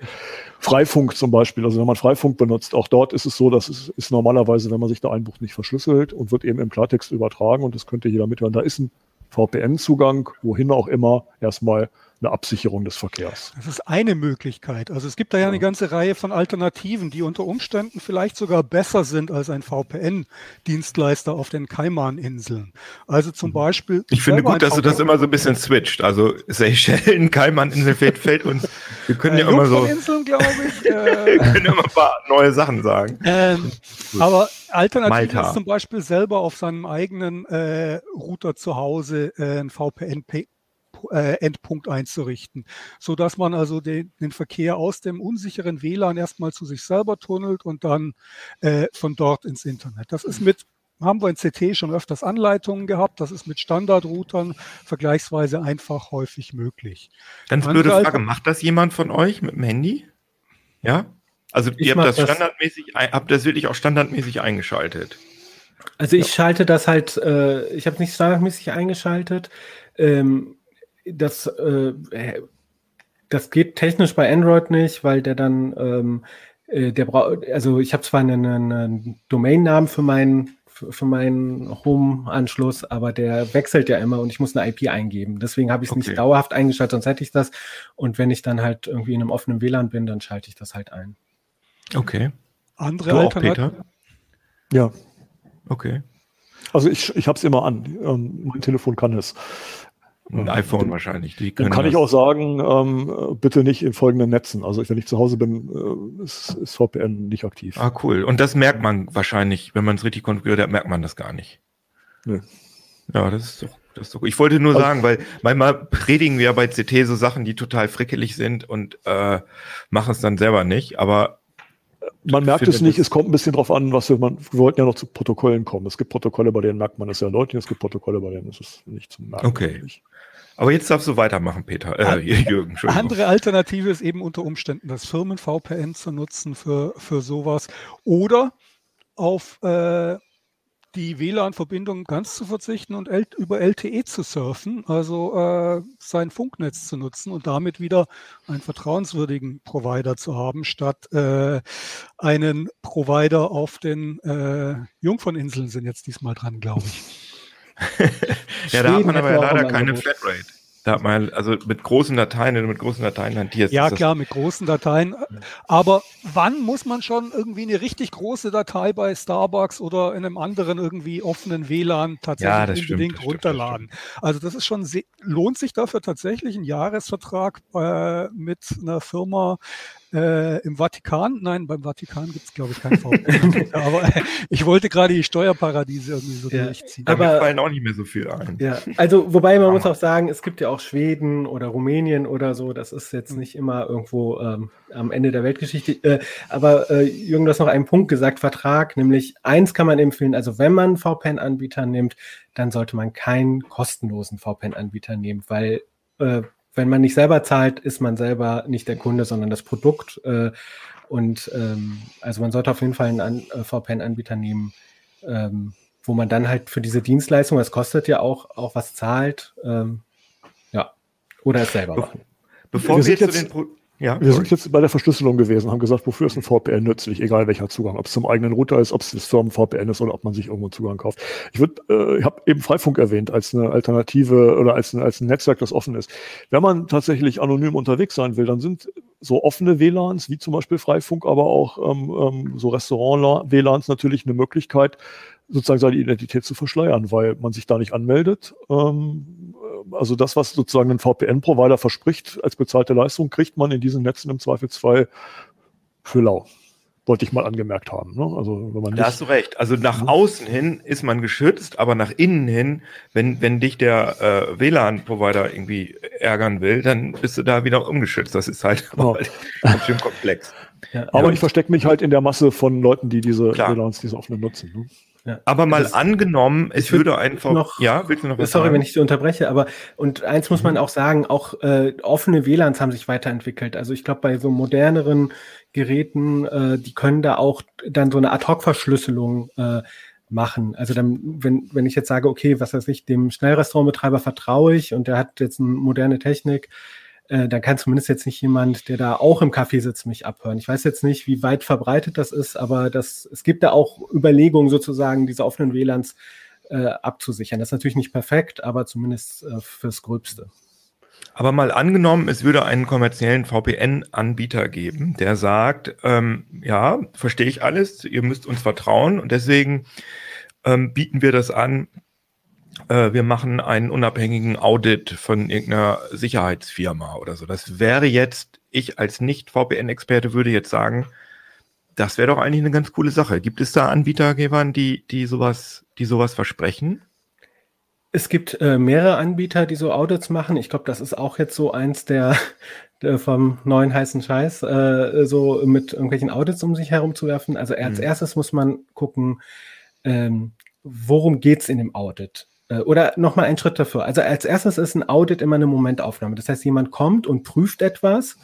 Freifunk zum Beispiel, also wenn man Freifunk benutzt, auch dort ist es so, dass es ist normalerweise, wenn man sich da einbucht, nicht verschlüsselt und wird eben im Klartext übertragen und das könnte jeder mithören. Da ist ein VPN-Zugang, wohin auch immer, erstmal eine Absicherung des Verkehrs. Das ist eine Möglichkeit. Also es gibt da ja eine ganze Reihe von Alternativen, die unter Umständen vielleicht sogar besser sind als ein VPN-Dienstleister auf den Kaiman-Inseln. Also zum Beispiel. Mhm. ich finde gut, dass du das immer so ein bisschen switcht. Also Seychellen, Kaiman-Insel fällt, fällt uns, wir können ja Äh, immer so, glaube ich. wir Äh, können immer ein paar neue Sachen sagen. ähm, aber Alternativ ist zum Beispiel selber auf seinem eigenen äh, Router zu Hause äh, ein VPN äh, Endpunkt einzurichten, so dass man also den, den Verkehr aus dem unsicheren WLAN erstmal zu sich selber tunnelt und dann äh, von dort ins Internet. Das ist mit haben wir in CT schon öfters Anleitungen gehabt. Das ist mit Standardroutern vergleichsweise einfach häufig möglich. Ganz Andere blöde Frage, macht das jemand von euch mit dem Handy? Ja? Also ihr habt das das- standardmäßig, habt das wirklich auch standardmäßig eingeschaltet. Also ich schalte das halt, äh, ich habe es nicht standardmäßig eingeschaltet. Ähm, das, äh, das geht technisch bei Android nicht, weil der dann, ähm, äh, der braucht, also ich habe zwar einen, einen Domainnamen für meinen für für meinen Home-Anschluss, aber der wechselt ja immer und ich muss eine IP eingeben. Deswegen habe ich es Okay. nicht dauerhaft eingeschaltet, sonst hätte ich das. Und wenn ich dann halt irgendwie in einem offenen WLAN bin, dann schalte ich das halt ein. Okay. Andere Du auch, Alternativen. Peter? Ja, Okay. also ich, ich habe es immer an. Ähm, mein Telefon kann es. Ein iPhone wahrscheinlich. Die Dann kann ich das. auch sagen, ähm, bitte nicht in folgenden Netzen. Also wenn ich zu Hause bin, äh, ist, ist VPN nicht aktiv. Ah, cool. Und das merkt man wahrscheinlich, wenn man es richtig konfiguriert hat, merkt man das gar nicht. Nö. Ja, das ist doch, das ist doch gut. Ich wollte nur Also- sagen, weil manchmal predigen wir bei CT so Sachen, die total frickelig sind und äh, machen es dann selber nicht. Aber Man merkt es nicht, es kommt ein bisschen drauf an, was wir, man, wir wollten ja noch zu Protokollen kommen. Es gibt Protokolle, bei denen merkt man es sehr deutlich, es gibt Protokolle, bei denen ist es nicht zu merken. Okay. eigentlich. Aber jetzt darfst du weitermachen, Peter. Äh, Jürgen. Andere Alternative ist eben unter Umständen das Firmen-VPN zu nutzen für, für sowas oder auf äh, die WLAN-Verbindung ganz zu verzichten und L über LTE zu surfen, also äh, sein Funknetz zu nutzen und damit wieder einen vertrauenswürdigen Provider zu haben, statt äh, einen Provider auf den äh, Jungferninseln sind jetzt diesmal dran, glaube ich. Ja, da hat man aber ja leider keine. Flatrate. Da hat man also mit großen Dateien, wenn du mit großen Dateien hantierst. Ja, klar, mit großen Dateien. Aber wann muss man schon irgendwie eine richtig große Datei bei Starbucks oder in einem anderen irgendwie offenen WLAN Ja, tatsächlich stimmt, unbedingt das stimmt, das runterladen? Also das ist schon, lohnt sich dafür tatsächlich ein Jahresvertrag äh, mit einer Firma äh, im Vatikan? Nein, beim Vatikan gibt es, glaube ich, keinen VPN. Aber äh, ich wollte gerade die Steuerparadiese irgendwie so Ja, durchziehen. Da aber- fallen auch nicht mehr so viel ein. Ja, also wobei man Hammer. muss auch sagen, es gibt ja auch Schweden oder Rumänien oder so, das ist jetzt nicht immer irgendwo ähm, am Ende der Weltgeschichte. Äh, aber äh, Jürgen, du hast noch einen Punkt gesagt, Vertrag, nämlich eins kann man empfehlen, also wenn man VPN-Anbieter nimmt, dann sollte man keinen kostenlosen VPN-Anbieter nehmen, weil äh, wenn man nicht selber zahlt, ist man selber nicht der Kunde, sondern das Produkt. Äh, und ähm, also man sollte auf jeden Fall einen An äh, VPN-Anbieter nehmen, ähm, wo man dann halt für diese Dienstleistung, das kostet ja auch, auch was zahlt, ähm, ja, oder es selber machen. Bevor wir, wir jetzt zu den Pro ja, wir sind jetzt bei der Verschlüsselung gewesen, haben gesagt, wofür ist ein VPN nützlich, egal welcher Zugang, ob es zum eigenen Router ist, ob es das Firmen-VPN ist oder ob man sich irgendwo einen Zugang kauft. Ich würde, äh, ich habe eben Freifunk erwähnt als eine Alternative oder als ein, als ein Netzwerk, das offen ist. Wenn man tatsächlich anonym unterwegs sein will, dann sind so offene WLANs wie zum Beispiel Freifunk, aber auch ähm, ähm, so Restaurant-WLANs natürlich eine Möglichkeit, sozusagen seine Identität zu verschleiern, weil man sich da nicht anmeldet. Ähm, also das, was sozusagen ein VPN-Provider verspricht als bezahlte Leistung, kriegt man in diesen Netzen im Zweifelsfall für lau. Wollte ich mal angemerkt haben. Ne? Also, wenn man da hast du recht. Also nach mhm. außen hin ist man geschützt, aber nach innen hin, wenn, wenn dich der äh, WLAN-Provider irgendwie ärgern will, dann bist du da wieder ungeschützt. Das ist halt genau. ganz schön komplex. Ja, aber ja. ich verstecke mich halt in der Masse von Leuten, die diese Klar. WLANs, diese offenen nutzen. Ne? Ja. Aber mal das, angenommen, es würde einfach noch, ja, willst du noch was Sorry, sagen? wenn ich dich unterbreche, aber und eins muss man mhm. auch sagen, auch äh, offene WLANs haben sich weiterentwickelt. Also ich glaube, bei so moderneren Geräten, äh, die können da auch dann so eine Ad-Hoc-Verschlüsselung äh, machen. Also dann, wenn, wenn ich jetzt sage, okay, was weiß ich, dem Schnellrestaurantbetreiber vertraue ich und der hat jetzt eine moderne Technik, äh, dann kann zumindest jetzt nicht jemand, der da auch im Café sitzt, mich abhören. Ich weiß jetzt nicht, wie weit verbreitet das ist, aber das, es gibt da auch Überlegungen, sozusagen diese offenen WLANs äh, abzusichern. Das ist natürlich nicht perfekt, aber zumindest äh, fürs Gröbste. Aber mal angenommen, es würde einen kommerziellen VPN-Anbieter geben, der sagt, ähm, ja, verstehe ich alles, ihr müsst uns vertrauen und deswegen ähm, bieten wir das an, äh, wir machen einen unabhängigen Audit von irgendeiner Sicherheitsfirma oder so. Das wäre jetzt, ich als Nicht-VPN-Experte würde jetzt sagen, das wäre doch eigentlich eine ganz coole Sache. Gibt es da Anbietergebern, die, die sowas, die sowas versprechen? Es gibt äh, mehrere Anbieter, die so Audits machen. Ich glaube, das ist auch jetzt so eins der, der vom neuen heißen Scheiß, äh, so mit irgendwelchen Audits um sich herumzuwerfen. Also als mhm. erstes muss man gucken, ähm, worum es in dem Audit? Äh, oder nochmal einen Schritt dafür. Also als erstes ist ein Audit immer eine Momentaufnahme. Das heißt, jemand kommt und prüft etwas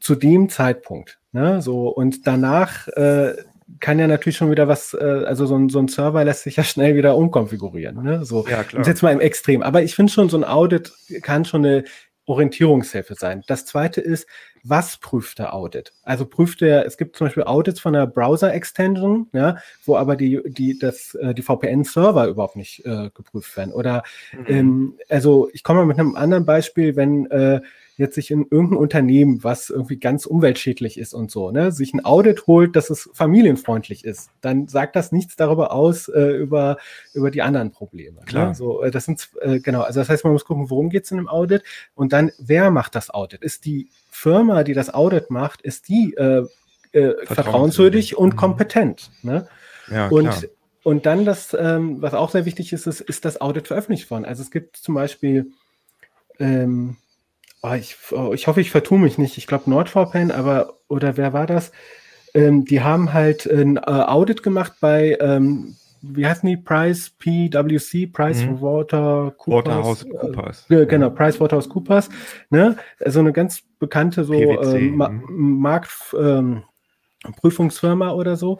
zu dem Zeitpunkt. Ne? So, und danach äh, kann ja natürlich schon wieder was, äh, also so ein, so ein Server lässt sich ja schnell wieder umkonfigurieren. Ne? So, ja, klar. Und jetzt mal im Extrem. Aber ich finde schon, so ein Audit kann schon eine Orientierungshilfe sein. Das zweite ist, was prüft der Audit? Also prüft er, es gibt zum Beispiel Audits von der Browser-Extension, ja, wo aber die, die, das, äh, die VPN-Server überhaupt nicht äh, geprüft werden. Oder mhm. ähm, also ich komme mal mit einem anderen Beispiel, wenn äh, jetzt sich in irgendein Unternehmen, was irgendwie ganz umweltschädlich ist und so, ne, sich ein Audit holt, dass es familienfreundlich ist, dann sagt das nichts darüber aus, äh, über, über die anderen Probleme. Ne? Klar. Ne? So, äh, das sind, äh, genau, also das heißt, man muss gucken, worum geht es in einem Audit und dann, wer macht das Audit? Ist die Firma, die das Audit macht, ist die äh, äh, vertrauenswürdig und mhm. kompetent. Ne? Ja, und klar. Und dann das, ähm, was auch sehr wichtig ist, ist, ist das Audit veröffentlicht worden. Also es gibt zum Beispiel ähm, oh, ich, oh, ich hoffe, ich vertue mich nicht. Ich glaube NordVPN, aber oder wer war das? Ähm, die haben halt ein äh, Audit gemacht bei, ähm, wie heißen die? Price PWC, Price mhm. Water Coopers. Coopers. Äh, genau, Price Waterhouse Coopers. Ne? Also eine ganz bekannte so äh, Ma mhm. Marktprüfungsfirma ähm, oder so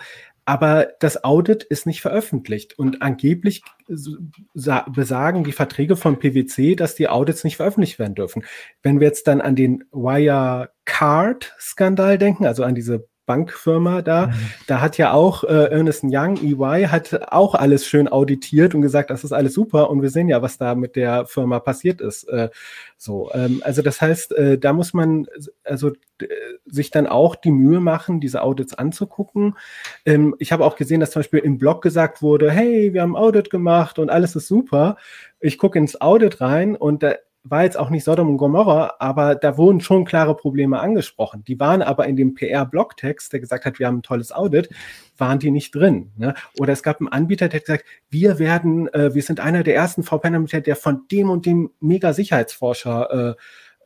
aber das Audit ist nicht veröffentlicht und angeblich besagen die Verträge von PwC, dass die Audits nicht veröffentlicht werden dürfen. Wenn wir jetzt dann an den Wirecard-Skandal denken, also an diese Bankfirma da. Mhm. Da hat ja auch äh, Ernest Young, EY, hat auch alles schön auditiert und gesagt, das ist alles super. Und wir sehen ja, was da mit der Firma passiert ist. Äh, so, ähm, also das heißt, äh, da muss man also sich dann auch die Mühe machen, diese Audits anzugucken. Ähm, ich habe auch gesehen, dass zum Beispiel im Blog gesagt wurde, hey, wir haben Audit gemacht und alles ist super. Ich gucke ins Audit rein und da war jetzt auch nicht Sodom und Gomorra, aber da wurden schon klare Probleme angesprochen. Die waren aber in dem PR-Blogtext, der gesagt hat, wir haben ein tolles Audit, waren die nicht drin. Ne? Oder es gab einen Anbieter, der hat gesagt, wir werden, äh, wir sind einer der ersten VPN-Anbieter, der von dem und dem Mega-Sicherheitsforscher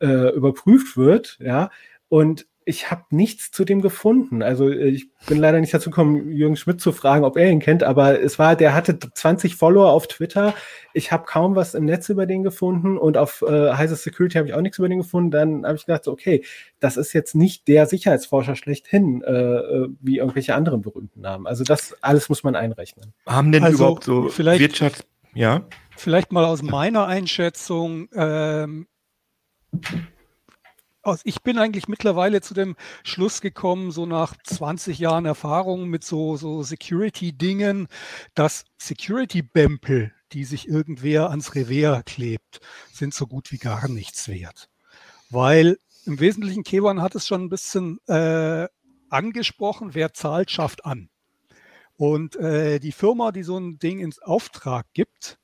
äh, äh, überprüft wird, ja. Und ich habe nichts zu dem gefunden. Also äh, ich bin leider nicht dazu gekommen, Jürgen Schmidt zu fragen, ob er ihn kennt, aber es war, der hatte 20 Follower auf Twitter. Ich habe kaum was im Netz über den gefunden und auf äh, Heiser Security habe ich auch nichts über den gefunden. Dann habe ich gedacht, okay, das ist jetzt nicht der Sicherheitsforscher schlechthin, äh, äh, wie irgendwelche anderen berühmten Namen. Also das alles muss man einrechnen. Haben denn also überhaupt so vielleicht, Wirtschafts... Ja? Vielleicht mal aus meiner Einschätzung, ähm, ich bin eigentlich mittlerweile zu dem Schluss gekommen, so nach 20 Jahren Erfahrung mit so, so Security-Dingen, dass Security-Bämpel, die sich irgendwer ans Revier klebt, sind so gut wie gar nichts wert. Weil im Wesentlichen, Kevan hat es schon ein bisschen äh, angesprochen, wer zahlt, schafft an. Und äh, die Firma, die so ein Ding ins Auftrag gibt,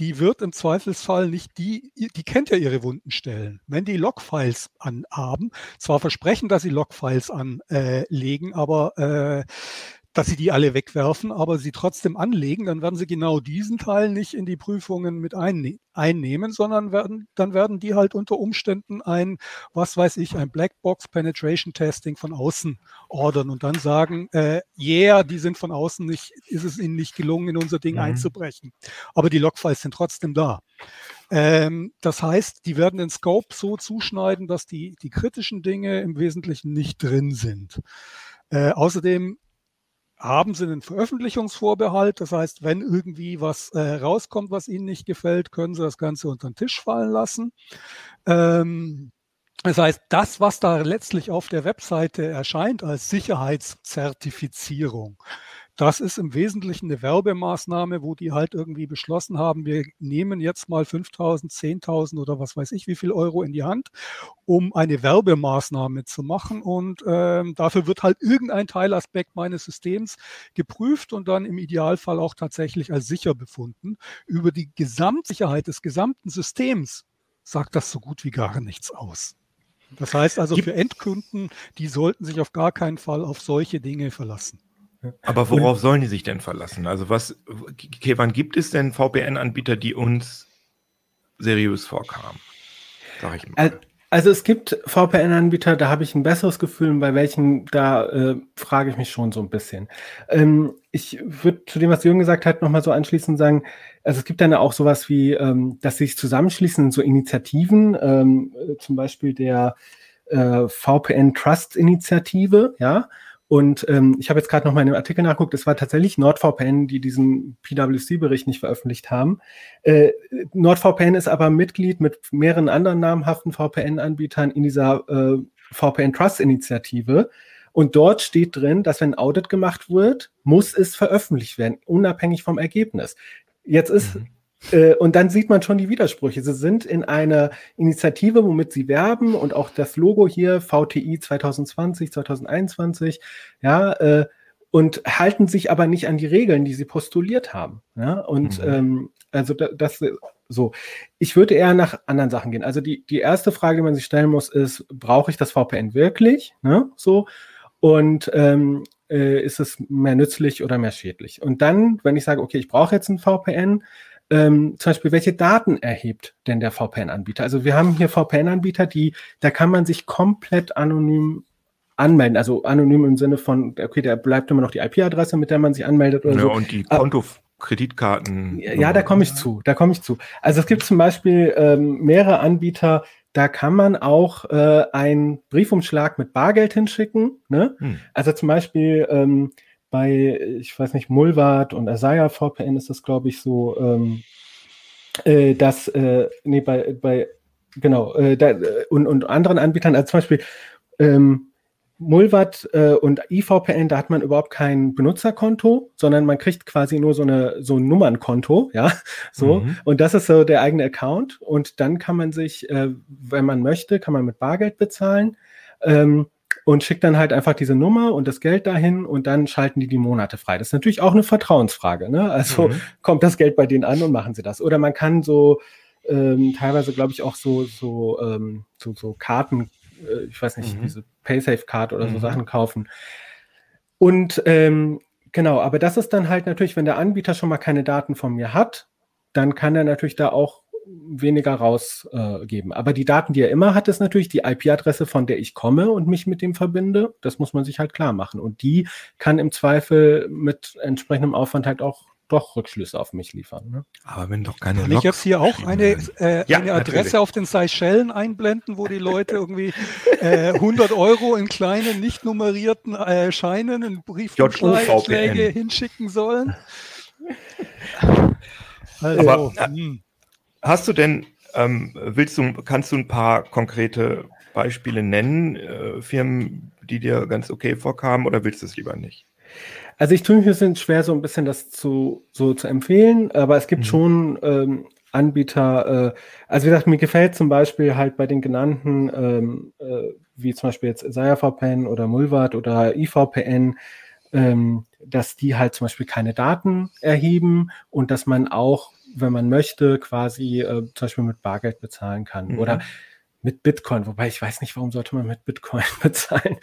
die wird im Zweifelsfall nicht die, die kennt ja ihre wunden Stellen. Wenn die Logfiles anhaben, zwar versprechen, dass sie Logfiles anlegen, aber äh, dass sie die alle wegwerfen, aber sie trotzdem anlegen, dann werden sie genau diesen Teil nicht in die Prüfungen mit einne einnehmen, sondern werden, dann werden die halt unter Umständen ein, was weiß ich, ein Blackbox Penetration Testing von außen ordern und dann sagen, äh, yeah, die sind von außen nicht, ist es ihnen nicht gelungen, in unser Ding mhm. einzubrechen. Aber die Logfiles sind trotzdem da. Ähm, das heißt, die werden den Scope so zuschneiden, dass die, die kritischen Dinge im Wesentlichen nicht drin sind. Äh, außerdem haben sie einen Veröffentlichungsvorbehalt. Das heißt, wenn irgendwie was äh, rauskommt, was ihnen nicht gefällt, können sie das Ganze unter den Tisch fallen lassen. Ähm, das heißt, das, was da letztlich auf der Webseite erscheint als Sicherheitszertifizierung, das ist im Wesentlichen eine Werbemaßnahme, wo die halt irgendwie beschlossen haben, wir nehmen jetzt mal 5.000, 10.000 oder was weiß ich, wie viel Euro in die Hand, um eine Werbemaßnahme zu machen. Und ähm, dafür wird halt irgendein Teilaspekt meines Systems geprüft und dann im Idealfall auch tatsächlich als sicher befunden. Über die Gesamtsicherheit des gesamten Systems sagt das so gut wie gar nichts aus. Das heißt also für Endkunden, die sollten sich auf gar keinen Fall auf solche Dinge verlassen. Aber worauf und, sollen die sich denn verlassen? Also was, okay, wann gibt es denn VPN-Anbieter, die uns seriös vorkamen? Sag ich mal. Also es gibt VPN-Anbieter, da habe ich ein besseres Gefühl, bei welchen, da äh, frage ich mich schon so ein bisschen. Ähm, ich würde zu dem, was Jürgen gesagt hat, nochmal so anschließend sagen, also es gibt dann auch sowas wie, ähm, dass sie sich zusammenschließen, so Initiativen, ähm, zum Beispiel der äh, VPN Trust Initiative, ja, und ähm, ich habe jetzt gerade noch mal in dem Artikel nachgeguckt, es war tatsächlich NordVPN, die diesen PwC-Bericht nicht veröffentlicht haben. Äh, NordVPN ist aber Mitglied mit mehreren anderen namhaften VPN-Anbietern in dieser äh, VPN Trust-Initiative. Und dort steht drin, dass wenn ein Audit gemacht wird, muss es veröffentlicht werden, unabhängig vom Ergebnis. Jetzt ist mhm. Äh, und dann sieht man schon die Widersprüche. Sie sind in einer Initiative, womit sie werben und auch das Logo hier, VTI 2020, 2021, ja, äh, und halten sich aber nicht an die Regeln, die sie postuliert haben. Ja, und mhm. ähm, also das, das so. Ich würde eher nach anderen Sachen gehen. Also die, die erste Frage, die man sich stellen muss, ist, brauche ich das VPN wirklich? Ne? So. Und ähm, äh, ist es mehr nützlich oder mehr schädlich? Und dann, wenn ich sage, okay, ich brauche jetzt ein VPN, ähm, zum Beispiel, welche Daten erhebt denn der VPN-Anbieter? Also wir haben hier VPN-Anbieter, die, da kann man sich komplett anonym anmelden. Also anonym im Sinne von, okay, da bleibt immer noch die IP-Adresse, mit der man sich anmeldet oder ja, so. Und die Konto. Kreditkarten. Ja, da komme ich zu. Da komme ich zu. Also es gibt zum Beispiel ähm, mehrere Anbieter, da kann man auch äh, einen Briefumschlag mit Bargeld hinschicken. Ne? Hm. Also zum Beispiel ähm, bei, ich weiß nicht, Mulvat und Asaya VPN ist das, glaube ich, so, ähm, äh, dass, äh, nee, bei, bei genau, äh, da, und, und anderen Anbietern, also zum Beispiel ähm, Mulvat äh, und IVPN, da hat man überhaupt kein Benutzerkonto, sondern man kriegt quasi nur so eine so ein Nummernkonto, ja, so mhm. und das ist so der eigene Account und dann kann man sich, äh, wenn man möchte, kann man mit Bargeld bezahlen. Ähm, und schickt dann halt einfach diese Nummer und das Geld dahin und dann schalten die die Monate frei. Das ist natürlich auch eine Vertrauensfrage. Ne? Also mhm. kommt das Geld bei denen an und machen sie das. Oder man kann so ähm, teilweise, glaube ich, auch so, so, ähm, so, so Karten, äh, ich weiß nicht, mhm. diese Paysafe-Card oder so mhm. Sachen kaufen. Und ähm, genau, aber das ist dann halt natürlich, wenn der Anbieter schon mal keine Daten von mir hat, dann kann er natürlich da auch weniger rausgeben. Äh, Aber die Daten, die er immer hat, ist natürlich die IP-Adresse, von der ich komme und mich mit dem verbinde. Das muss man sich halt klar machen. Und die kann im Zweifel mit entsprechendem Aufwand halt auch doch Rückschlüsse auf mich liefern. Ne? Aber wenn doch keine Kann ich jetzt hier auch eine, äh, Ja, eine Adresse natürlich. auf den Seychellen einblenden, wo die Leute irgendwie äh, 100 Euro in kleinen, nicht nummerierten äh, Scheinen in Briefumschläge hinschicken sollen? Also, Aber, äh, hm. Hast du denn, ähm, willst du, kannst du ein paar konkrete Beispiele nennen, äh, Firmen, die dir ganz okay vorkamen, oder willst du es lieber nicht? Also ich tue mich ein bisschen schwer, so ein bisschen das zu, so zu empfehlen, aber es gibt Mhm. schon ähm, Anbieter, äh, also wie gesagt, mir gefällt zum Beispiel halt bei den genannten, ähm, äh, wie zum Beispiel jetzt Isaiah VPN oder Mulvat oder IVPN, ähm, dass die halt zum Beispiel keine Daten erheben und dass man auch, wenn man möchte, quasi äh, zum Beispiel mit Bargeld bezahlen kann Mhm. oder mit Bitcoin, wobei ich weiß nicht, warum sollte man mit Bitcoin bezahlen,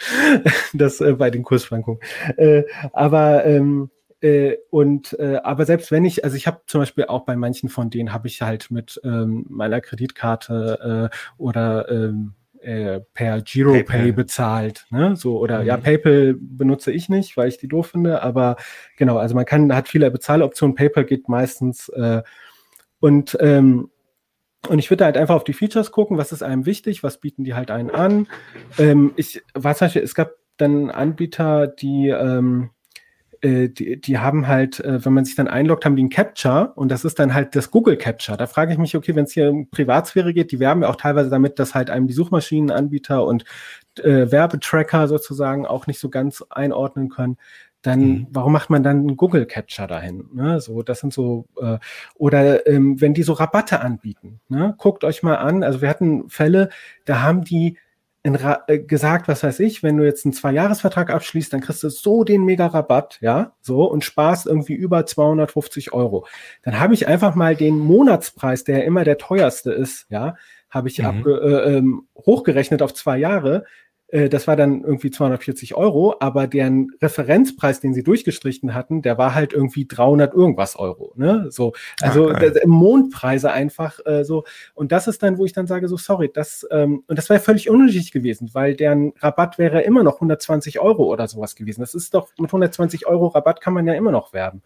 das äh, bei den Kursschwankungen. Äh, aber ähm, äh, und äh, aber selbst wenn ich, also ich habe zum Beispiel auch bei manchen von denen habe ich halt mit ähm, meiner Kreditkarte äh, oder ähm, äh, per GiroPay PayPal. bezahlt, ne? So oder ja, Mhm. PayPal benutze ich nicht, weil ich die doof finde, aber genau, also man kann hat viele Bezahloptionen. PayPal geht meistens äh, und ähm, und ich würde halt einfach auf die Features gucken, was ist einem wichtig, was bieten die halt einen an. Ähm, ich war zum Beispiel, es gab dann Anbieter, die, ähm, äh, die, die haben halt, äh, wenn man sich dann einloggt, haben die ein Capture und das ist dann halt das Google Capture. Da frage ich mich, okay, wenn es hier um Privatsphäre geht, die werben ja auch teilweise damit, dass halt einem die Suchmaschinenanbieter und äh, Werbetracker sozusagen auch nicht so ganz einordnen können. Dann, Mhm. warum macht man dann einen Google Capture dahin? Ne? So, das sind so, äh, oder ähm, wenn die so Rabatte anbieten, ne? guckt euch mal an. Also wir hatten Fälle, da haben die gesagt, was weiß ich, wenn du jetzt einen Zwei-Jahres-Vertrag abschließt, dann kriegst du so den Mega-Rabatt, ja, so und sparst irgendwie über 250 Euro. Dann habe ich einfach mal den Monatspreis, der ja immer der teuerste ist, ja, habe ich Mhm. abge äh, ähm, hochgerechnet auf zwei Jahre. Äh, Das war dann irgendwie 240 Euro, aber deren Referenzpreis, den sie durchgestrichen hatten, der war halt irgendwie 300 irgendwas Euro. Ne? So, also Ah, geil. das- im Mondpreise einfach äh, so. Und das ist dann, wo ich dann sage, so sorry, das ähm, und das wäre völlig unnötig gewesen, weil deren Rabatt wäre immer noch 120 Euro oder sowas gewesen. Das ist doch mit 120 Euro Rabatt kann man ja immer noch werben.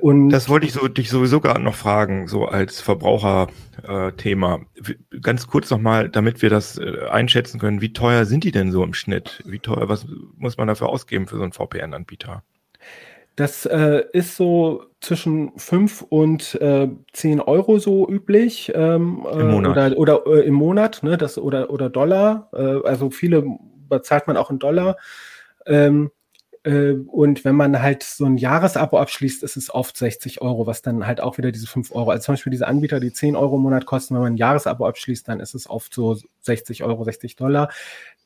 Und Das wollte ich so, dich sowieso gerade noch fragen, so als Verbraucherthema. Ganz kurz nochmal, damit wir das äh, einschätzen können, wie teuer sind die denn so im Schnitt? Wie teuer, was muss man dafür ausgeben für so einen VPN-Anbieter? Das äh, ist so zwischen 5 und äh, 10 Euro so üblich. Ähm, äh, Im Monat. Oder, oder äh, im Monat, ne? Das, oder, oder Dollar. Äh, also viele bezahlt man auch in Dollar. Ähm, äh, und wenn man halt so ein Jahresabo abschließt, ist es oft 60 Euro, was dann halt auch wieder diese 5 Euro. Also zum Beispiel diese Anbieter, die 10 Euro im Monat kosten, wenn man ein Jahresabo abschließt, dann ist es oft so 60 Euro, 60 Dollar.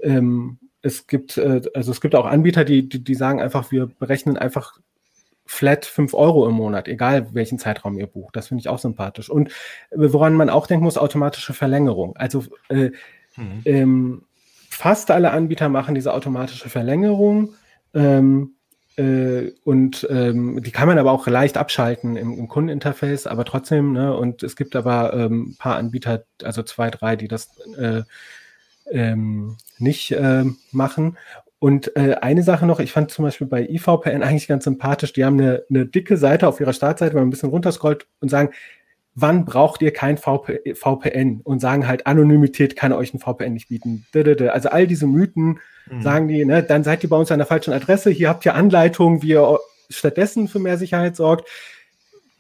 Ähm, es gibt, äh, also es gibt auch Anbieter, die, die, die sagen einfach, wir berechnen einfach flat 5 Euro im Monat, egal welchen Zeitraum ihr bucht. Das finde ich auch sympathisch. Und äh, woran man auch denken muss, automatische Verlängerung. Also äh, ähm, fast alle Anbieter machen diese automatische Verlängerung. Ähm, äh, und ähm, die kann man aber auch leicht abschalten im, im Kundeninterface, aber trotzdem, ne, und es gibt aber ähm, ein paar Anbieter, also zwei, drei, die das äh, ähm, nicht ähm, machen. Und äh, eine Sache noch, ich fand zum Beispiel bei IVPN eigentlich ganz sympathisch, die haben eine, eine dicke Seite auf ihrer Startseite, wenn man ein bisschen runterscrollt und sagen, wann braucht ihr kein VP, VPN? Und sagen halt, Anonymität kann euch ein VPN nicht bieten. Also all diese Mythen Mhm. sagen die, ne, dann seid ihr bei uns an der falschen Adresse, hier habt ihr Anleitungen, wie ihr stattdessen für mehr Sicherheit sorgt.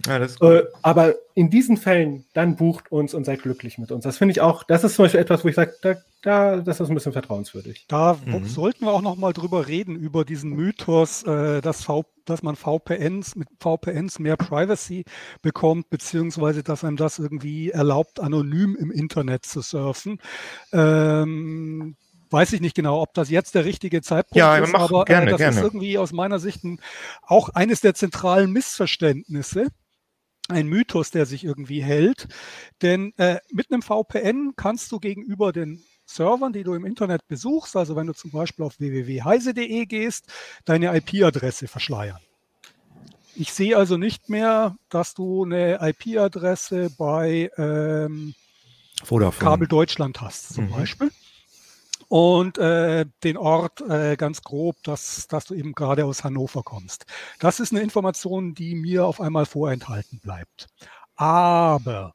Ja, das ist Äh, aber in diesen Fällen, dann bucht uns und seid glücklich mit uns. Das finde ich auch, das ist zum Beispiel etwas, wo ich sage, da, da, das ist ein bisschen vertrauenswürdig. Da Mhm. sollten wir auch noch mal drüber reden, über diesen Mythos, äh, dass, v, dass man VPNs mit VPNs mehr Privacy bekommt, beziehungsweise dass einem das irgendwie erlaubt, anonym im Internet zu surfen. Ähm, weiß ich nicht genau, ob das jetzt der richtige Zeitpunkt Ja, ist, aber gerne, äh, das ist gerne. irgendwie aus meiner Sicht ein, auch eines der zentralen Missverständnisse. Ein Mythos, der sich irgendwie hält. Denn äh, mit einem VPN kannst du gegenüber den Servern, die du im Internet besuchst, also wenn du zum Beispiel auf www.heise.de gehst, deine IP-Adresse verschleiern. ich sehe also nicht mehr, dass du eine IP-Adresse bei ähm, Kabel Deutschland hast, zum mhm. Beispiel. Und äh, den Ort äh, ganz grob, dass, dass du eben gerade aus Hannover kommst. Das ist eine Information, die mir auf einmal vorenthalten bleibt. Aber